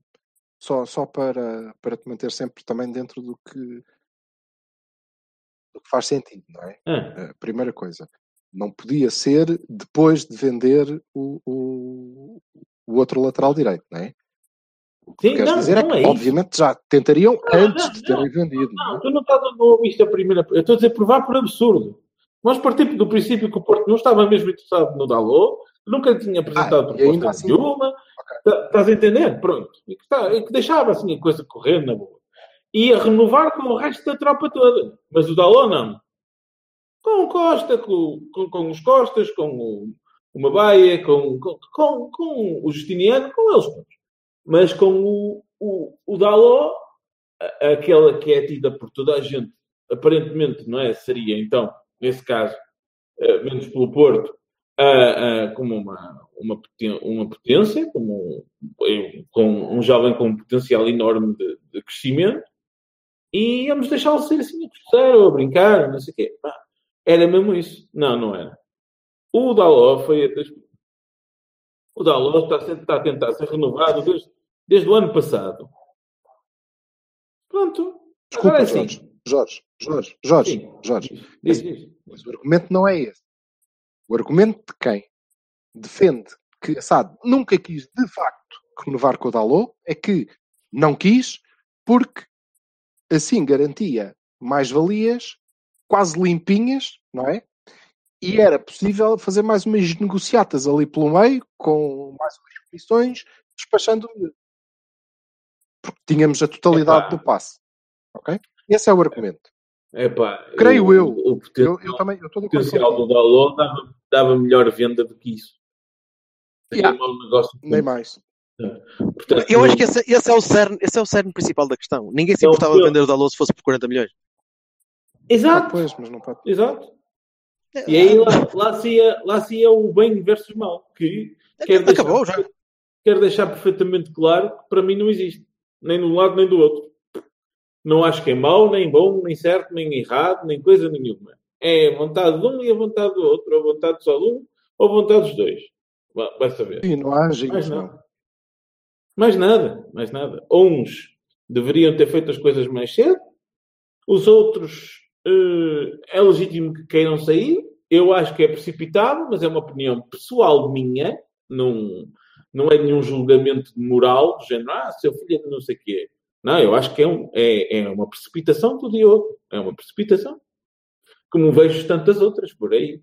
só, só para, para te manter sempre também dentro do que, do que faz sentido, não é? Ah, primeira coisa, não podia ser depois de vender o, o, o outro lateral direito, não é? O que Sim, queres não, dizer é não que, é isso. obviamente, já tentariam Não, antes não, de terem vendido. Não, Não, é? tu não estás a ouvir isto a primeira. Eu estou a dizer provar por absurdo. Nós partimos do princípio que o Porto não estava mesmo interessado no Dalot, nunca tinha apresentado Ah, proposta assim- nenhuma. Tá- Estás a entender? Pronto. E que, tá- e que deixava assim a coisa correr na boa. Ia renovar com o resto da tropa toda. Mas o Dalot não. Com o Costa, com, com, com os Costas, com o, o Mabaia, com, com, com, com o Justiniano, com eles todos. Mas com o, o, o Dalot, a- aquela que é tida por toda a gente, aparentemente, não é? Seria, então, nesse caso, eh, menos pelo Porto, como uma, uma, uma potência, como um, com um jovem com um potencial enorme de, de crescimento, e íamos deixá-lo ser assim a gostar ou a brincar, não sei o quê. Era mesmo isso. Não, não era. O Dalot foi. O Dalot está, está a tentar ser renovado desde, desde o ano passado. Pronto. Desculpa, Agora é assim. Jorge. Jorge, Jorge, Jorge, Sim. Jorge. Diz, diz. Mas o argumento não é esse. O argumento de quem defende que a SAD nunca quis, de facto, renovar com o Dalot é que não quis porque assim garantia mais-valias quase limpinhas, não é? E era possível fazer mais umas negociatas ali pelo meio, com mais umas comissões, despachando o miúdo. Porque tínhamos a totalidade Epá. do passe. Ok? Esse é o argumento. Epá, Creio o- eu. O Eu, potencial, eu também eu estou de o potencial do Dalot dava, dava melhor venda do que isso. Yeah. mau negócio. Nem mais. Portanto, Eu acho que esse, esse é o cerne, esse é o cerne principal da questão. Ninguém se É o importava de eu- vender o Dalot se fosse por 40 milhões. Ah, Exato, pois, mas não pode. exato. E aí lá, lá, se ia, lá se ia o bem versus mal, que quero deixar, Acabou já. quero deixar perfeitamente claro que para mim não existe. Nem de um lado nem do outro. Não acho que é mau, nem bom, nem certo, nem errado, nem coisa nenhuma. É a vontade de um e a vontade do outro, ou a vontade só de um, ou a vontade dos dois. Vai saber. Sim, não há Mais não. nada. Mais nada, mais nada. Uns deveriam ter feito as coisas mais cedo, os outros eh, é legítimo que queiram sair. Eu acho que é precipitado, mas é uma opinião pessoal minha, não, não é nenhum julgamento moral, do género, ah, seu filho é não sei o quê. Não, eu acho que é, um, é, é uma precipitação do Diogo. É uma precipitação. Como vejo tantas outras por aí.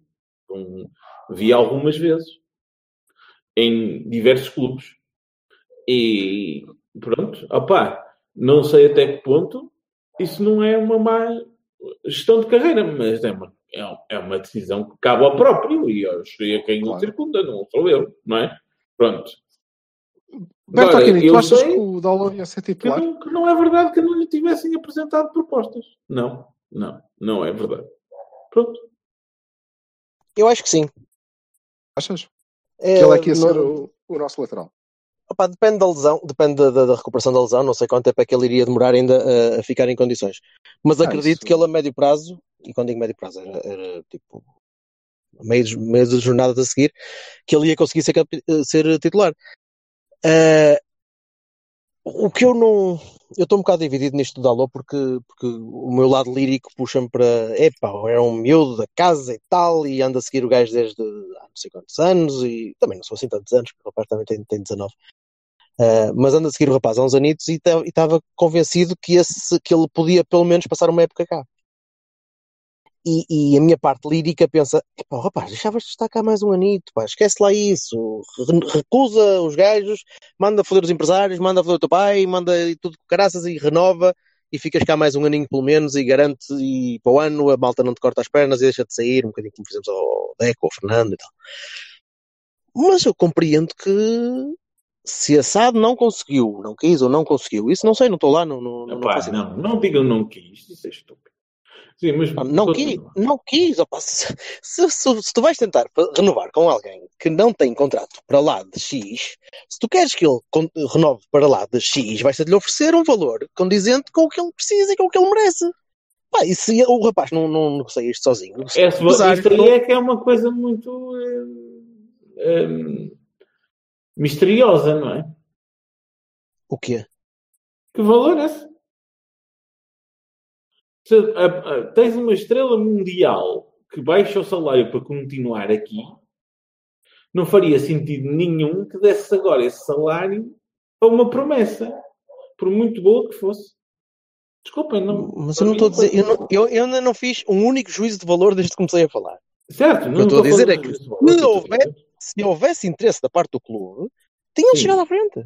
Como vi algumas vezes. Em diversos clubes. E pronto, opá, não sei até que ponto isso não é uma má gestão de carreira, mas é uma, é um- é uma decisão que cabe ao próprio e, aos, e a quem o Claro. circunda, não sou eu, não é? Pronto. Berto Agora, Aquino, eu tu achas sei que o Dalot ia ser Que titular? não, que não é verdade que não lhe tivessem apresentado propostas. Não, não, não é verdade. Pronto. Eu acho que sim. Achas? É, que ele é que ia ser não- o, o nosso lateral. Opa, depende da lesão, depende da, da- da recuperação da lesão, não sei quanto tempo é que ele iria demorar ainda a, a ficar em condições. Mas Ah, acredito isso- que ele a médio prazo, e quando digo médio prazo, era, era tipo meio, meio das jornadas a seguir, que ele ia conseguir ser, eh, ser titular. Eh, o que eu não. Eu estou um bocado dividido nisto do Dalot porque, porque o meu lado lírico puxa-me para. Epá, era um miúdo da casa e tal, e anda a seguir o gajo desde há não sei quantos anos, e também não sou assim tantos anos, porque o rapaz também tem, tem 19. Uh, mas anda a seguir o rapaz há uns anitos e estava convencido que, esse, que ele podia pelo menos passar uma época cá. E, e a minha parte lírica pensa: "Epá, rapaz, deixavas de estar cá mais um anito, pá, esquece lá isso, Re- recusa os gajos, manda foder os empresários, manda foder o teu pai, manda tudo com caraças e renova e ficas cá mais um aninho pelo menos e garante e para o ano a malta não te corta as pernas e deixa de sair, um bocadinho como fizemos ao Deco, ao Fernando e tal. Mas eu compreendo que se a SAD não conseguiu, não quis ou não conseguiu, isso não sei, não estou lá, não, não, não, Epá, ideia. não, não digam não quis, isso é estúpido. Sim, mas Não quis, não quis, opa, se, se- se- se tu vais tentar renovar com alguém que não tem contrato para lá de X, se tu queres que ele renove para lá de X, vais-te-lhe oferecer um valor condizente com o que ele precisa e com o que ele merece. Pá, e se o rapaz não, não negocia isto sozinho, negocia com os empresários, isto aí não- é que é uma coisa muito eh, eh, misteriosa, não é? o quê? Que valor é esse? Se, a- a- tens uma estrela mundial que baixa o salário para continuar aqui, não faria sentido nenhum que desse agora esse salário para uma promessa, por muito boa que fosse. Desculpem, não. Mas eu não estou a dizer, eu, não- eu, eu ainda não fiz um único juízo de valor desde que comecei a falar. Certo, O não que eu estou a dizer é que se a dizer. se houvesse interesse da parte do clube, tinham chegado à frente.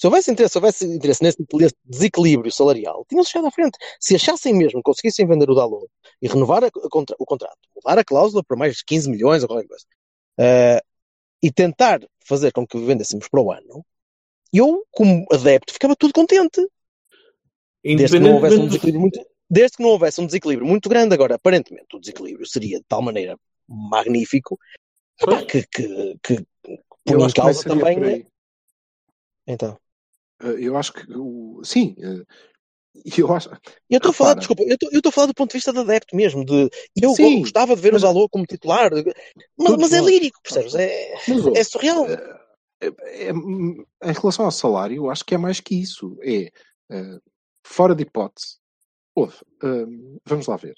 Se houvesse interesse, se houvesse interesse nesse desequilíbrio salarial, tinham chegado à frente. Se achassem mesmo que conseguissem vender o Dalot e renovar a- a contra- o contrato, mudar a cláusula para mais de 15 milhões ou qualquer coisa, eh, e tentar fazer com que vendêssemos para o ano, eu, como adepto, ficava tudo contente. Desde que não houvesse um desequilíbrio muito, desde que não houvesse um desequilíbrio muito grande, agora aparentemente o desequilíbrio seria de tal maneira magnífico que, que, que que nem causa por também. aí. Então, Eu acho que o... sim, eh, *laughs* eu acho. eu estou a falar, desculpa, eu estou- a falar do ponto de vista de adepto mesmo, de eu Sim, gostava de ver mas- o Dalot como titular, mas, mas é lírico, percebes? É, Mas, é surreal. É- é- em relação ao salário, eu acho que é mais que isso. É eh, fora de hipótese. Ouve, eh, vamos lá ver.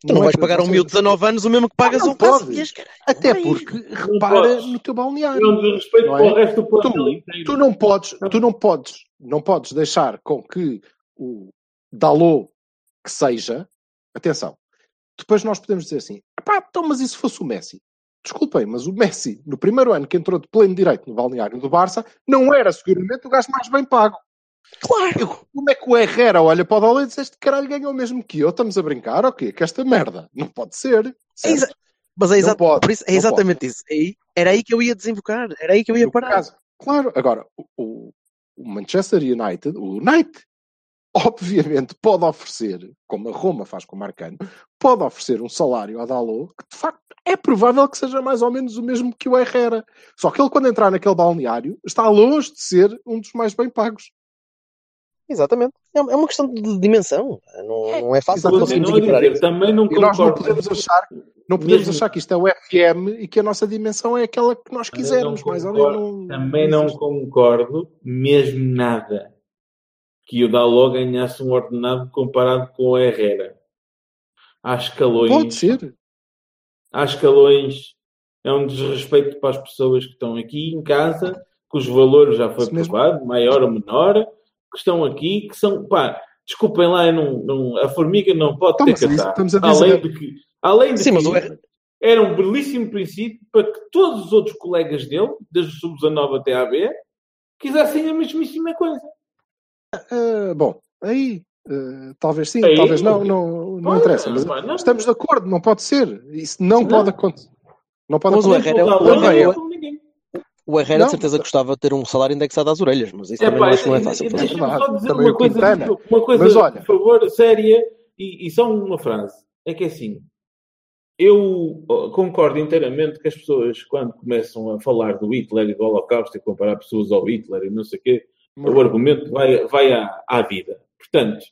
Tu não é vais pagar a um miúdo de 19 anos o mesmo que pagas não a um caso caralho. Até Não é porque repara no teu É balneário. um desrespeito Não para é? o resto do plantel Tu- inteiro. Tu não podes, tu não podes, não podes deixar com que o Dalot que seja, atenção, depois nós podemos dizer assim, pá, então, mas e se fosse o Messi? Desculpem, mas o Messi, no primeiro ano que entrou de pleno direito no balneário do Barça, não era seguramente o gajo mais bem pago. Claro! Como é que o Herrera olha para o Dalot e diz este caralho ganhou o mesmo que eu? Estamos a brincar? O quê? Que esta merda? Não pode ser. É Mas é, exa- pode, por isso, é exatamente isso. É aí- era aí que eu ia desembocar, era aí que eu ia No parar. caso, claro, agora, o- o, Manchester United, o United, obviamente pode oferecer, como a Roma faz com o Marcano, pode oferecer um salário ao Dalot que de facto é provável que seja mais ou menos o mesmo que o Herrera. Só que ele, quando entrar naquele balneário, está longe de ser um dos mais bem pagos. Exatamente. É é uma questão de dimensão. Não, não é fácil conseguirmos equiparar isso. também não E nós não concordo. podemos achar, não podemos Mesmo- achar que isto é o FM e que a nossa dimensão é aquela que nós quisermos, não mais ou concordo. menos. Também não concordo, mesmo nada, que o Dalot ganhasse um ordenado comparado com o Herrera. Há escalões. Pode ser. Há escalões. É um desrespeito para as pessoas que estão aqui em casa, que os valores já foi Isso mesmo. provado, maior ou menor, que estão aqui, que são, pá, desculpem lá, não, não- a formiga não pode Então, ter mas isso que catar. estamos a dizer. Além de que, além de Sim, mas que R- era um belíssimo princípio para que todos os outros colegas dele, desde o sub-19 até a B, quisessem a mesmíssima coisa. Ah, bom, aí ah, talvez sim, Aí, talvez não, não, não interessa. Mas pá, não- estamos de acordo, não pode ser. Isso não, Não. pode acontecer. Não pode Mas o acontecer. O Herrera- é Não. de certeza gostava de ter um salário indexado às orelhas, mas isso É, também pá, não acho que não é fácil e fazer. Deixa-me só dizer Também uma o coisa, uma coisa Mas olha- por favor, séria, e, e só uma frase. É que é assim, eu concordo inteiramente que as pessoas, quando começam a falar do Hitler e do Holocausto e comparar pessoas ao Hitler e não sei o quê, o argumento vai, vai à, à vida. Portanto,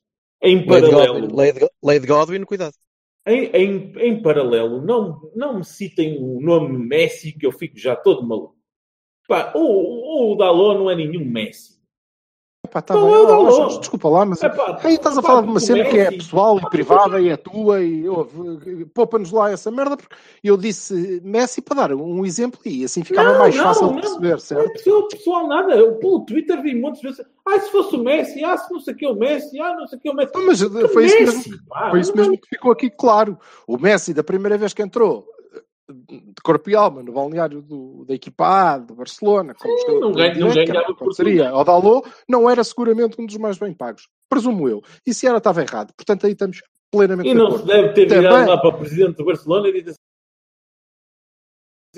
em Lei de paralelo, Godwin, Lei de, Lei de Godwin, cuidado. em, em, em paralelo, não, não me citem o nome Messi, que eu fico já todo maluco. Pá, o, o Dalot não é nenhum Messi. Epá, tá Não, bem. eu Oh, não, Jorge, não. desculpa lá, mas Epá, aí estás a falar de uma cena que é Messi- pessoal e privada e é tua e ouve, poupa-nos lá essa merda, porque eu disse Messi para dar um exemplo e assim ficava Não, mais não, fácil não. de perceber, certo? Pessoal, pessoal, nada. Eu, pelo Twitter vi muitas vezes. Ah, se fosse o Messi, ah, se não sei o que é o Messi, ah, não sei o que é o Messi. Mas Que foi isso Messi, mesmo pá, Foi isso não- mesmo que ficou aqui claro. O Messi, da primeira vez que entrou de corpo e alma no balneário do, da equipa A, do Barcelona, como jogador não ganha- não ganhava era por seria o Dalot, não era seguramente um dos mais bem pagos. Presumo eu. E se era, estava errado. Portanto, aí estamos plenamente E não se deve ter Também. virado lá para o presidente do Barcelona e dito assim: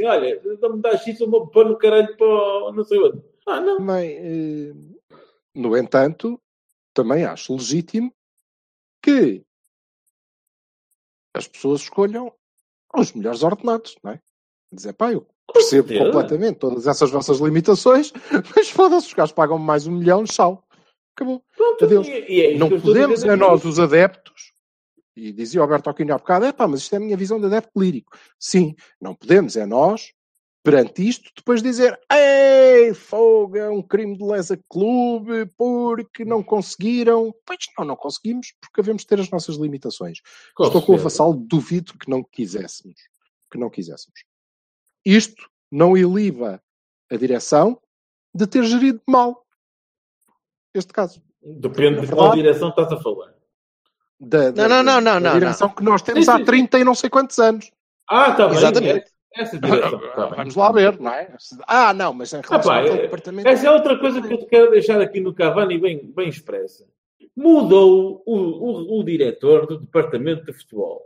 olha, não me dá X, eu vou pôr no caralho para não sei onde. Ah, não. Também, eh, no entanto, também acho legítimo que as pessoas escolham os melhores ordenados, não é? Dizer, pá, eu percebo completamente todas essas vossas limitações, *laughs* mas foda-se, os gajos pagam mais um milhão, tchau. Acabou. Pronto, Adeus. e- e não a podemos, é nós, os adeptos, e dizia o Alberto Aquino há bocado, é pá, mas isto é a minha visão de adepto lírico. Sim, não podemos, é nós, perante isto, depois dizer, ei, fogo, é um crime de lesa clube, porque não conseguiram. Pois não, não conseguimos, porque devemos ter as nossas limitações. Com Estou com o vassal, duvido que não quiséssemos. Que não quiséssemos. Isto não iliva a direção de ter gerido mal este caso. Depende de qual direção estás a falar. Da, da- Não, não, não, da não, não, direção que nós temos Sim, há sim, sim. 30 e não sei quantos anos. Ah, está bem. Exatamente. Essa direção. tá bem. Vamos lá ver, não é? Ah, não, mas em relação pá, àquele é- departamento. Essa é outra coisa que eu te quero deixar aqui no Cavani bem, bem expressa. Mudou o, o, o diretor do departamento de futebol,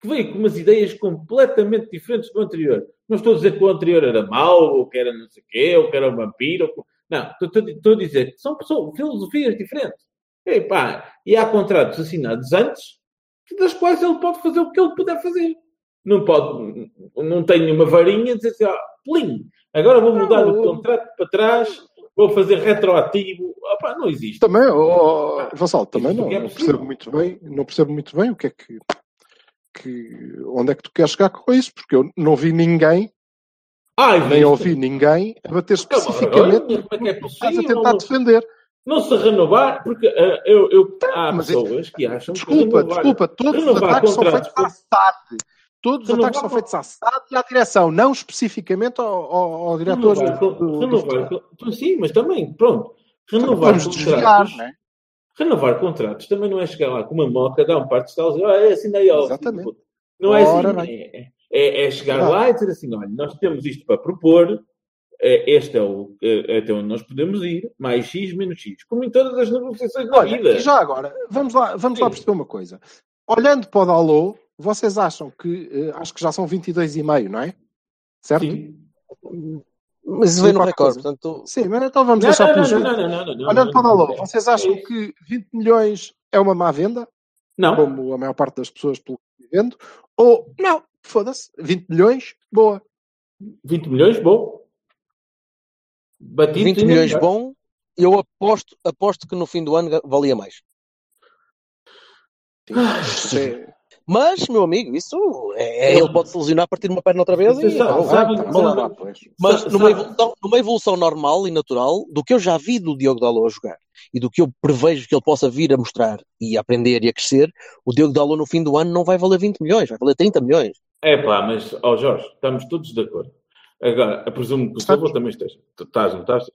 que veio com umas ideias completamente diferentes do anterior. Não estou a dizer que o anterior era mau, ou que era não sei o quê, ou que era um vampiro. ou Não, estou, estou- estou a dizer que são pessoas, filosofias diferentes. E, pá, e há contratos assinados antes, das quais ele pode fazer o que ele puder fazer. Não pode, não tem uma varinha dizer assim, ó, plim, agora vou mudar Não, o contrato para trás, vou fazer retroativo. Opa, não existe. Também, oh, Vassal, também não, é não possível. percebo muito bem, não percebo muito bem o que é que, que onde é que tu queres chegar com isso, porque eu não vi ninguém, Ah, nem ouvi ninguém a bater especificamente é que é que estás a possível? tentar Não, defender. não se renovar, porque ah, eu, eu, há mas pessoas que acham que Desculpa, renovar, desculpa, todos os ataques são feitos à SAD. Todos os ataques são feitos à SAD e à direção, não especificamente ao, ao, ao diretor renovar, do, do, do renovar, con- sim, mas também, pronto, renovar desviar, contratos, não é? renovar contratos também não é chegar lá com uma moca, dar um par de estalos e ah, é assim daí, ó, Exatamente. filho de puta." Não é Ora assim, bem. é, é, é chegar Verdade. lá e dizer assim, olha, nós temos isto para propor, é, este é o é, até onde nós podemos ir, mais X menos X, como em todas as negociações da Olha, vida. já agora, vamos lá, vamos lá perceber uma coisa. Olhando para o Dalô, vocês acham que, eh, acho que já são 22,5, não é? Certo? Sim. Mas isso veio no recorde, portanto, Sim, mas então vamos Não, deixar não, pelos não, 20. não, não, não, Olhando para o vocês acham É que 20 milhões é uma má venda, Não, como a maior parte das pessoas pelo que vendo? Ou, não, foda-se, 20 milhões, boa. 20 milhões, bom. Batido 20 ainda milhões melhor. bom, eu aposto, aposto que no fim do ano valia mais. Sim, Mas, meu amigo, isso é, ele pode se lesionar a partir de uma perna outra vez e. Mas numa evolução, numa evolução normal e natural, do que eu já vi do Diogo Dalot a jogar e do que eu prevejo que ele possa vir a mostrar e a aprender e a crescer, o Diogo Dalot no fim do ano não vai valer 20 milhões, vai valer 30 milhões. É pá, mas, ó Jorge, estamos todos de acordo. Agora, eu presumo que o. Silva também esteja. Tu estás, não estás?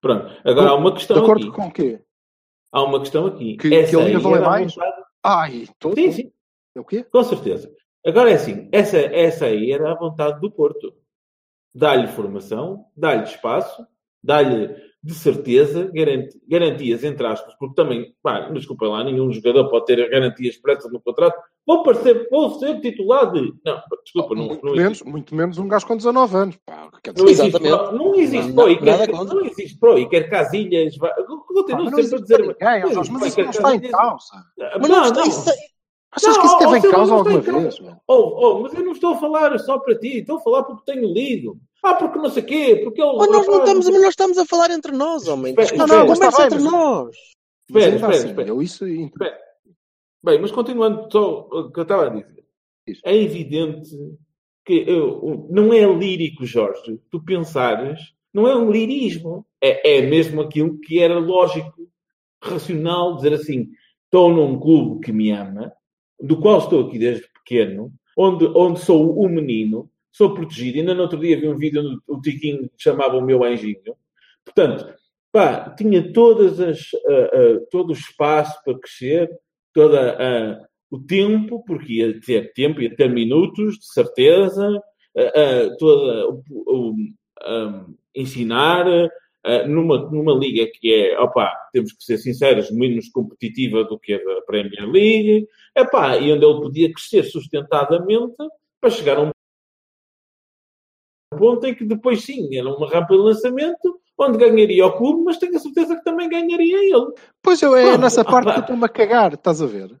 Pronto. Agora, há uma De questão acordo aqui. com o quê? Há uma questão aqui. Que- Essa que ele ia valer mais? vontade- Ai, todo. Sim, sim. É o quê? Com certeza. Agora é assim, essa, essa aí era a vontade do Porto. Dá-lhe formação, dá-lhe espaço, dá-lhe de certeza garanti- garantias, entre aspas, porque também, pá, não desculpa lá, nenhum jogador pode ter garantias expressas no contrato. Vou, parecer, vou ser titular de. Não, desculpa, não, muito, não menos, existe. muito menos um gajo com 19 anos. Pá, quer dizer, Não existe, Exatamente. não existe Não- pro contra. não existe pro Iker Casilhas. vai- eu pá, Continuo mas não sempre a dizer. ninguém, mas isso não está em causa. Mas não, isso, Achas Não, que isso oh, teve em causa não alguma vez? meu? Oh, oh, mas eu não estou a falar só para ti, estou a falar porque tenho lido. Ah, porque não sei o quê, porque ele. Mas nós não estamos, mas nós estamos a falar entre nós, homem. Espera, conversa está bem, entre mas- nós. Espera, ainda espera, assim, espera. eu isso Espera. Bem, mas continuando só o que eu estava a dizer. Diz. É evidente que eu- não é lírico, Jorge. Tu pensares, não é um lirismo. É, é mesmo aquilo que era lógico, racional, dizer assim: estou num clube que me ama, do qual estou aqui desde pequeno, onde, onde sou o menino, sou protegido. Ainda no outro dia vi um vídeo onde o Tiquinho chamava o meu anjinho. Portanto, pá, tinha todas as, ah, ah, todo o espaço para crescer, toda ah, o tempo, porque ia ter tempo, ia ter minutos, de certeza, toda o, ah, ensinar ah, numa, numa liga que é, opá, temos que ser sinceros, menos competitiva do que a da Premier League, epá, e onde ele podia crescer sustentadamente para chegar a um ponto em que depois sim, era uma rampa de lançamento, onde ganharia o clube, mas tenho a certeza que também ganharia ele. Pois eu, é Pronto, nessa parte que eu estou-me a cagar, estás a ver?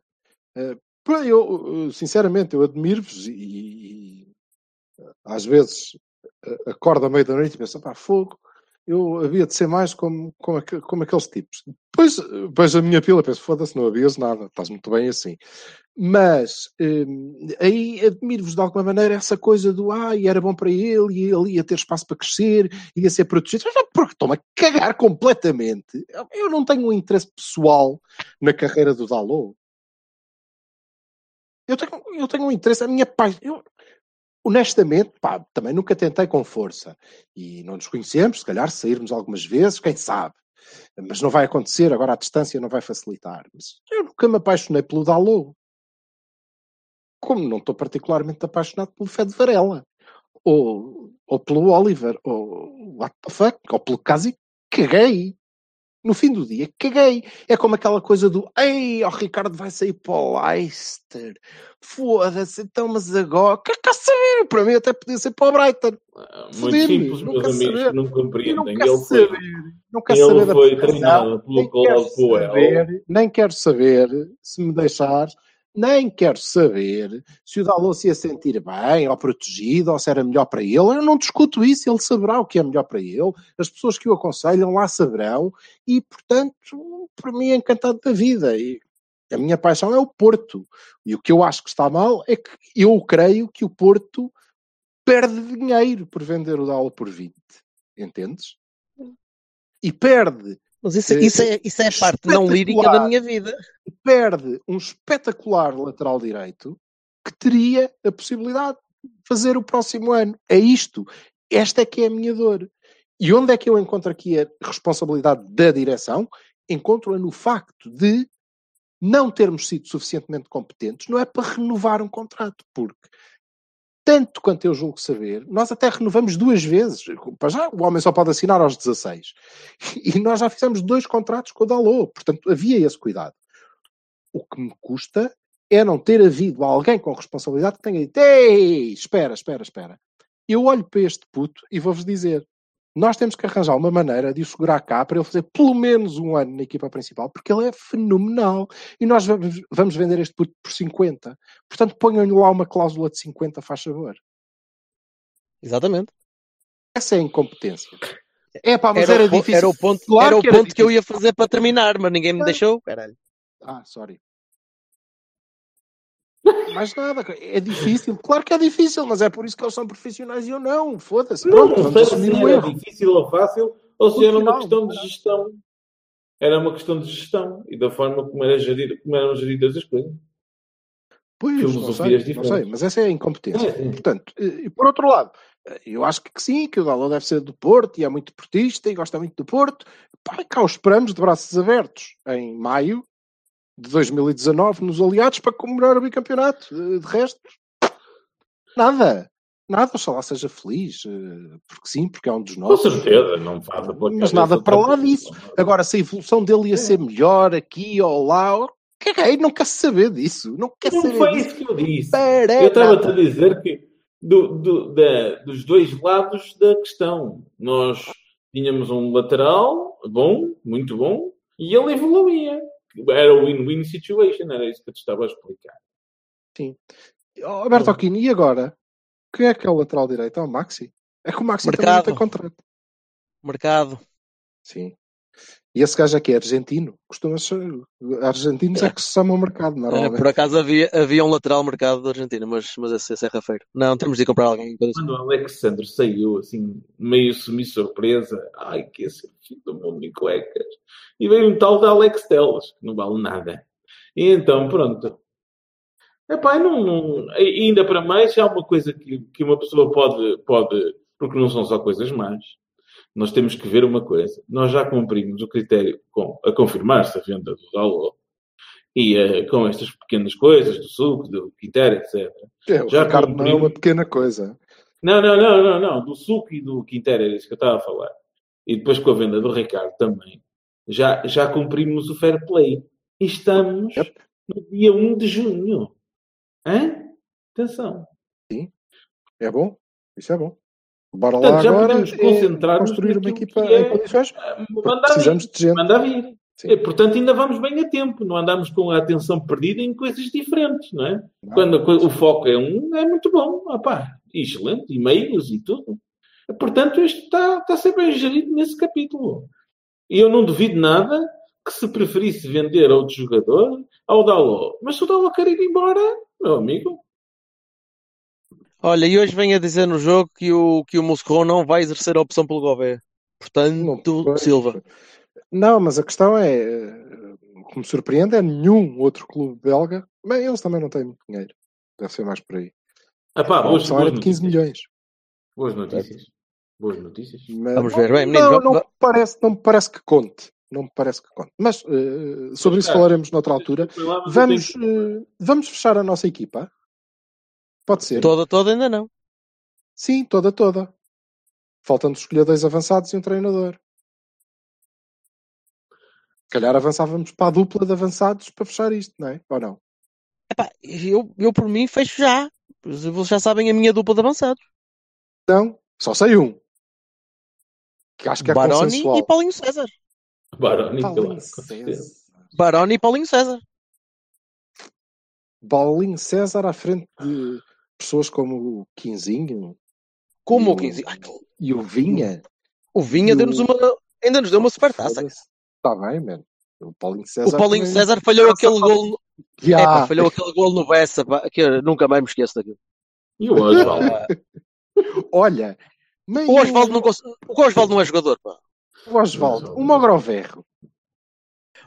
Pô, eu, sinceramente, eu admiro-vos e, e, às vezes acordo à meia da noite e penso, pá, fogo, eu havia de ser mais como, como, como aqueles tipos. Depois vejo a minha pila penso, foda-se, não havias nada, estás muito bem assim. Mas eh, aí admiro-vos de alguma maneira essa coisa do ah, e era bom para ele, e ele ia ter espaço para crescer, ia ser protegido. Estou-me a cagar completamente. Eu não tenho um interesse pessoal na carreira do Dalot. Eu tenho, eu tenho um interesse, a minha paz. Honestamente, pá, também nunca tentei com força. E não nos conhecemos, se calhar sairmos algumas vezes, quem sabe. Mas não vai acontecer, agora a distância não vai facilitar. Mas eu nunca me apaixonei pelo Dalot. Como não estou particularmente apaixonado pelo Fed Varela. Ou, ou pelo Oliver. Ou what the fuck? Ou pelo Casi. Caguei. No fim do dia, caguei. É como aquela coisa do Ei, o Ricardo vai sair para o Leicester. Foda-se, então, mas agora. Que quer saber? Para mim até podia ser para o Brighton. Muito Foder-me, simples, meus amigos saber. que não compreendem. não Ele quero foi, saber. Não quero saber foi treinado pelo saber, nem quero saber, se me deixares, nem quero saber se o Dalot se ia sentir bem ou protegido ou se era melhor para ele. Eu não discuto isso, ele saberá o que é melhor para ele. As pessoas que o aconselham lá saberão e, portanto, por mim é encantado da vida. E a minha paixão é o Porto. E o que eu acho que está mal é que eu creio que o Porto perde dinheiro por vender o Dalot por 20. Entendes? E perde Mas isso, isso, é, isso é a parte não lírica da minha vida. perde um espetacular lateral direito que teria a possibilidade de fazer o próximo ano. É isto. Esta é que é a minha dor. E onde é que eu encontro aqui a responsabilidade da direção? Encontro-a no facto de não termos sido suficientemente competentes, não é para renovar um contrato, porque tanto quanto eu julgo saber, nós até renovamos duas vezes. Para já, o homem só pode assinar aos 16. E nós já fizemos dois contratos com o Dalot. Portanto, havia esse cuidado. O que me custa é não ter havido alguém com responsabilidade que tenha dito: Ei, espera, espera, espera. Eu olho para este puto e vou-vos dizer: nós temos que arranjar uma maneira de o segurar cá para ele fazer pelo menos um ano na equipa principal, porque ele é fenomenal. E nós vamos, vender este puto por 50. Portanto, ponham-lhe lá uma cláusula de 50, faz favor. Exatamente. Essa é a incompetência. É pá, mas Era, era, difícil. era o ponto, Claro era o ponto que eu ia fazer para terminar, mas ninguém me deixou. Caralho. Ah, sorry. Mais nada, é difícil. Claro que é difícil, mas é por isso que eles são profissionais e eu não. Foda-se. Não, Pronto, não vamos sei se era erro. difícil ou fácil, ou se era uma questão de gestão. Era uma questão de gestão e da forma como, era gerir, como eram geridas as coisas. Pois, não sei, filosofias não sei, diferentes. mas essa é a incompetência. É, sim. Portanto, e por outro lado, eu acho que sim, que o Dalot deve ser do Porto e é muito portista e gosta muito do Porto. Pá, cá o esperamos de braços abertos em maio de 2019 nos aliados para comemorar o bicampeonato. Eh, De resto, nada. Nada, oxalá seja feliz. eh, Porque sim, porque é um dos Com nossos. certeza, não faz a Mas nada para lá disso. Agora, se a evolução dele ia ser melhor aqui ou lá, caguei, não quer saber disso. Não quer Não saber foi disso. isso que eu disse. Para Eu estava-te a dizer que do- do- da- dos dois lados da questão, nós tínhamos um lateral bom, muito bom, e ele evoluía. Era o win-win situation, era isso que eu te estava a explicar. Oh, Alberto Aquino, e agora? Quem é que é o lateral direito? É o Maxi? É que o Maxi também não Mercado. tem contrato. Mercado. Sim. E esse gajo aqui é argentino. Costuma ser. Argentinos é que se chamam mercado, Eh, normalmente. por acaso havia, havia um lateral mercado da Argentina, mas, mas esse, esse é rafeiro. Não, temos de ir comprar alguém. Quando o Alexandre saiu, assim, meio semi-surpresa, ai, que esse é o fim do mundo em cuecas. E veio um tal de Alex Teles, que não vale nada. E então, pronto. Epá, não, não, ainda para mais, há uma coisa que, que uma pessoa pode, pode, porque não são só coisas más. Nós temos que ver uma coisa. Nós já cumprimos o critério com, a confirmar-se a venda do Dalot. E eh, com estas pequenas coisas, do suco, do Quintero, etc. É, o já Ricardo não é cumprimos. uma pequena coisa. Não, não, não, não, não. Do Suco e do Quintero era isso que eu estava a falar. E depois com a venda do Ricardo também. Já, já cumprimos o fair play. E estamos Yep. no dia 1 de junho. Hã? Atenção. É bom? Isso é bom. Bora lá Portanto, já agora podemos é concentrar-nos construir uma equipa é- em condições. Precisamos vir. de gente. Manda vir. Sim. E, portanto, ainda vamos bem a tempo. Não andamos com a atenção perdida em coisas diferentes, não é? Não. Quando o foco é um, é muito bom. Ah, pá, excelente. E-mails e tudo. Portanto, isto está, está a ser bem gerido nesse capítulo. E eu não duvido nada que se preferisse vender a outro jogador ao Dalot. Mas se o Dalot quer ir embora, meu amigo, Olha, e hoje vem a dizer no jogo que o, que o Moscou não vai exercer a opção pelo Gouveia. Portanto, Não. Silva. Não, mas a questão é, eh, o que me surpreende é nenhum outro clube belga, bem, eles também não têm muito dinheiro. Deve ser mais por aí. ah, pá, A boas, opção boas era de 15 notícias. milhões. Boas notícias. Boas notícias. Mas- Vamos ver. Bem, não, meninos, não, vamos- me parece, não me parece que conte. Não me parece que conte. Mas eh, sobre isso Cara, falaremos noutra altura. Mas Vamos, eh, vamos fechar a nossa equipa? Pode ser? Toda, toda ainda não. Sim, toda, toda. Faltando escolher dois avançados e um treinador. Se calhar avançávamos para a dupla de avançados para fechar isto, não é? Ou não? Epá, eu, eu por mim fecho já. Vocês já sabem a minha dupla de avançados. Não, só sei um. Que acho que é Baroni consensual. e Paulinho César. Baroni, Paulinho. César. Baroni e Paulinho César. Paulinho César à frente de pessoas como o Quinzinho Como o o- 15. Ai, e o Vinha. O Vinha deu-nos o- uma. Ainda nos deu uma super taça. Está Tá bem, mano. O Paulinho César. O Paulinho também- César falhou aquele gol. no- Ya. É, pá, falhou aquele gol no Bessa, pá, que eu nunca mais me esqueço daquilo. E o Osvaldo? Olha, meio- o Osvaldo não, cons- o Osvaldo não é jogador, pá. o Osvaldo, o Mogroverro.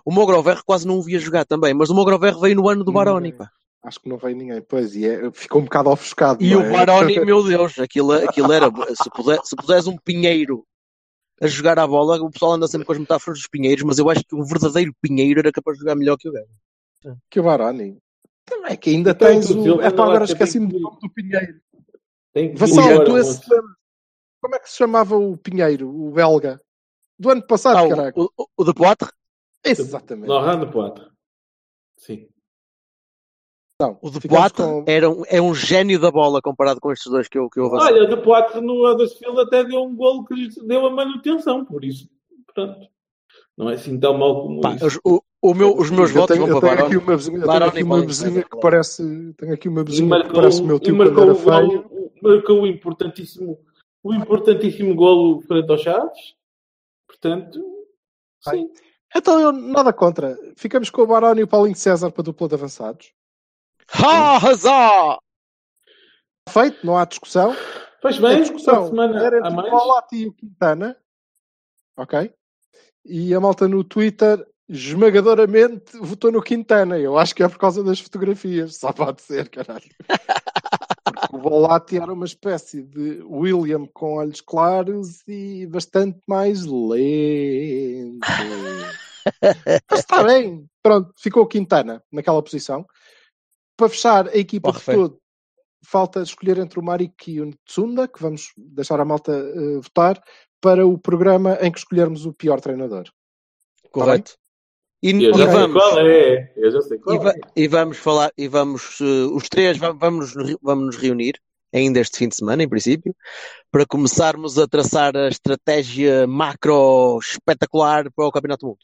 O Mogroverro quase não o via jogar também, mas o Mogroverro veio no ano do Baroni, pá. Acho que não veio ninguém. Pois, e é- ficou um bocado ofuscado. E não o é? Baroni, *laughs* meu Deus, aquilo, aquilo era. Se, puder, se um pinheiro a jogar a bola, o pessoal anda sempre com as metáforas dos pinheiros, mas eu acho que um verdadeiro pinheiro era capaz de jogar melhor que o gajo. Que o Baroni. Também é que ainda Então, tens o. É para não agora esqueci-me que- do nome do Pinheiro. Tem Vassal, tu esse moço. lembras? Como é que se chamava o Pinheiro, o belga? Do ano passado, Ah, caraca. o, o, o de Poitre? Exatamente. Laurent de Poitre. Sim. Não, O Poitre com- era um, é um gênio da bola comparado com estes dois que eu, que eu avancei. Olha, de Poitre no Huddersfield até deu um golo que lhes deu a manutenção, por isso. Pronto. Não é assim tão mal como Pá, isso. os, o, o meu, os meus eu votos tenho, vão eu para tenho aqui Baroni. uma vizinha, eu tenho aqui e uma vizinha que parece. Tenho aqui uma vizinha que marcou, parece o meu tio marcou quando era o feio. golo- marcou o importantíssimo, o importantíssimo golo frente aos Chaves. Portanto, sim. Então eu nada contra. Ficamos com o Baroni e o Paulinho César para a dupla de avançados. Ha, hazá! Feito, não há discussão. Pois a bem, discussão uma semana era a entre o mais. Bolatti e o Quintana. Ok? E a malta no Twitter esmagadoramente votou no Quintana. Eu acho que é por causa das fotografias. Só pode ser, caralho. Porque o Bolatti era uma espécie de William com olhos claros e bastante mais lento. *laughs* Mas está bem. Pronto, ficou o Quintana naquela posição. Para fechar a equipa Porra, de todo, falta escolher entre o Mariki e o Tsunda, que vamos deixar a malta eh, votar, para o programa em que escolhermos o pior treinador. Correto. E, Eu e já sei vamos. qual é. Eu já sei E, va- é. e vamos falar, e vamos, eh, os três va- vamos, nos re- vamos nos reunir, ainda este fim de semana, em princípio, para começarmos a traçar a estratégia macro espetacular para o Campeonato do Mundo.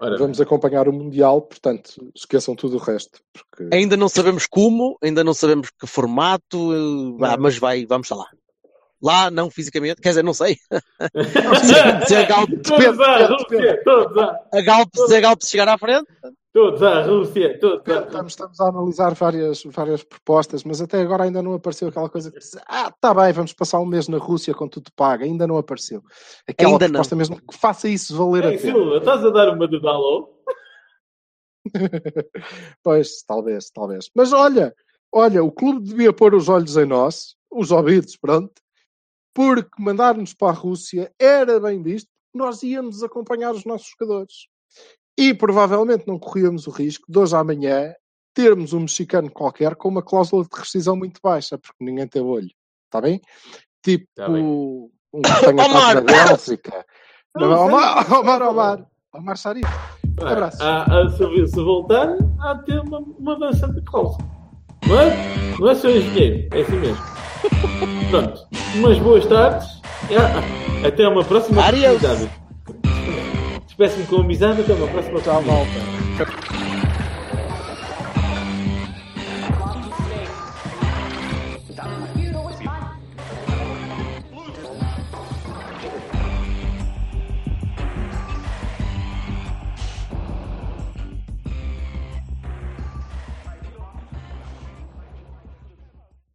Ora, Vamos acompanhar o Mundial, portanto, esqueçam tudo o resto. Porque... Ainda não sabemos como, ainda não sabemos que formato, eh, ah, mas vai, vamos lá. Lá, não fisicamente, quer dizer, não sei. *laughs* se a Galp, todos à Rússia, todos a Galp, se a Galp chegar à frente, todos à Rússia, todos à Estamos, estamos a analisar várias, várias propostas, mas até agora ainda não apareceu aquela coisa que diz, ah, tá bem, vamos passar um mês na Rússia com tudo pago. Ainda não apareceu. Aquela Ainda não. proposta mesmo que faça isso valer Ei, a pena. Silva, estás a dar uma de Dalô? *laughs* Pois, talvez, talvez. Mas olha, olha, o clube devia pôr os olhos em nós, os ouvidos, pronto, porque mandar-nos para a Rússia era bem visto, porque nós íamos acompanhar os nossos jogadores. E provavelmente não corríamos o risco de hoje à manhã termos um mexicano qualquer com uma cláusula de rescisão muito baixa, porque ninguém tem olho. Está bem? Tipo, Tá bem. um que tenha estado na Bélgica. Omar, Omar, Omar. Omar Sharif. Olha, Abraço. há- há- se, se voltar, há de ter uma, uma dança de calça. Não é? Não é seu engenheiro, é assim mesmo. Pronto, umas boas tardes. ah, Até uma próxima oportunidade. Despeço-me com amizade, até uma próxima Tchau, malta.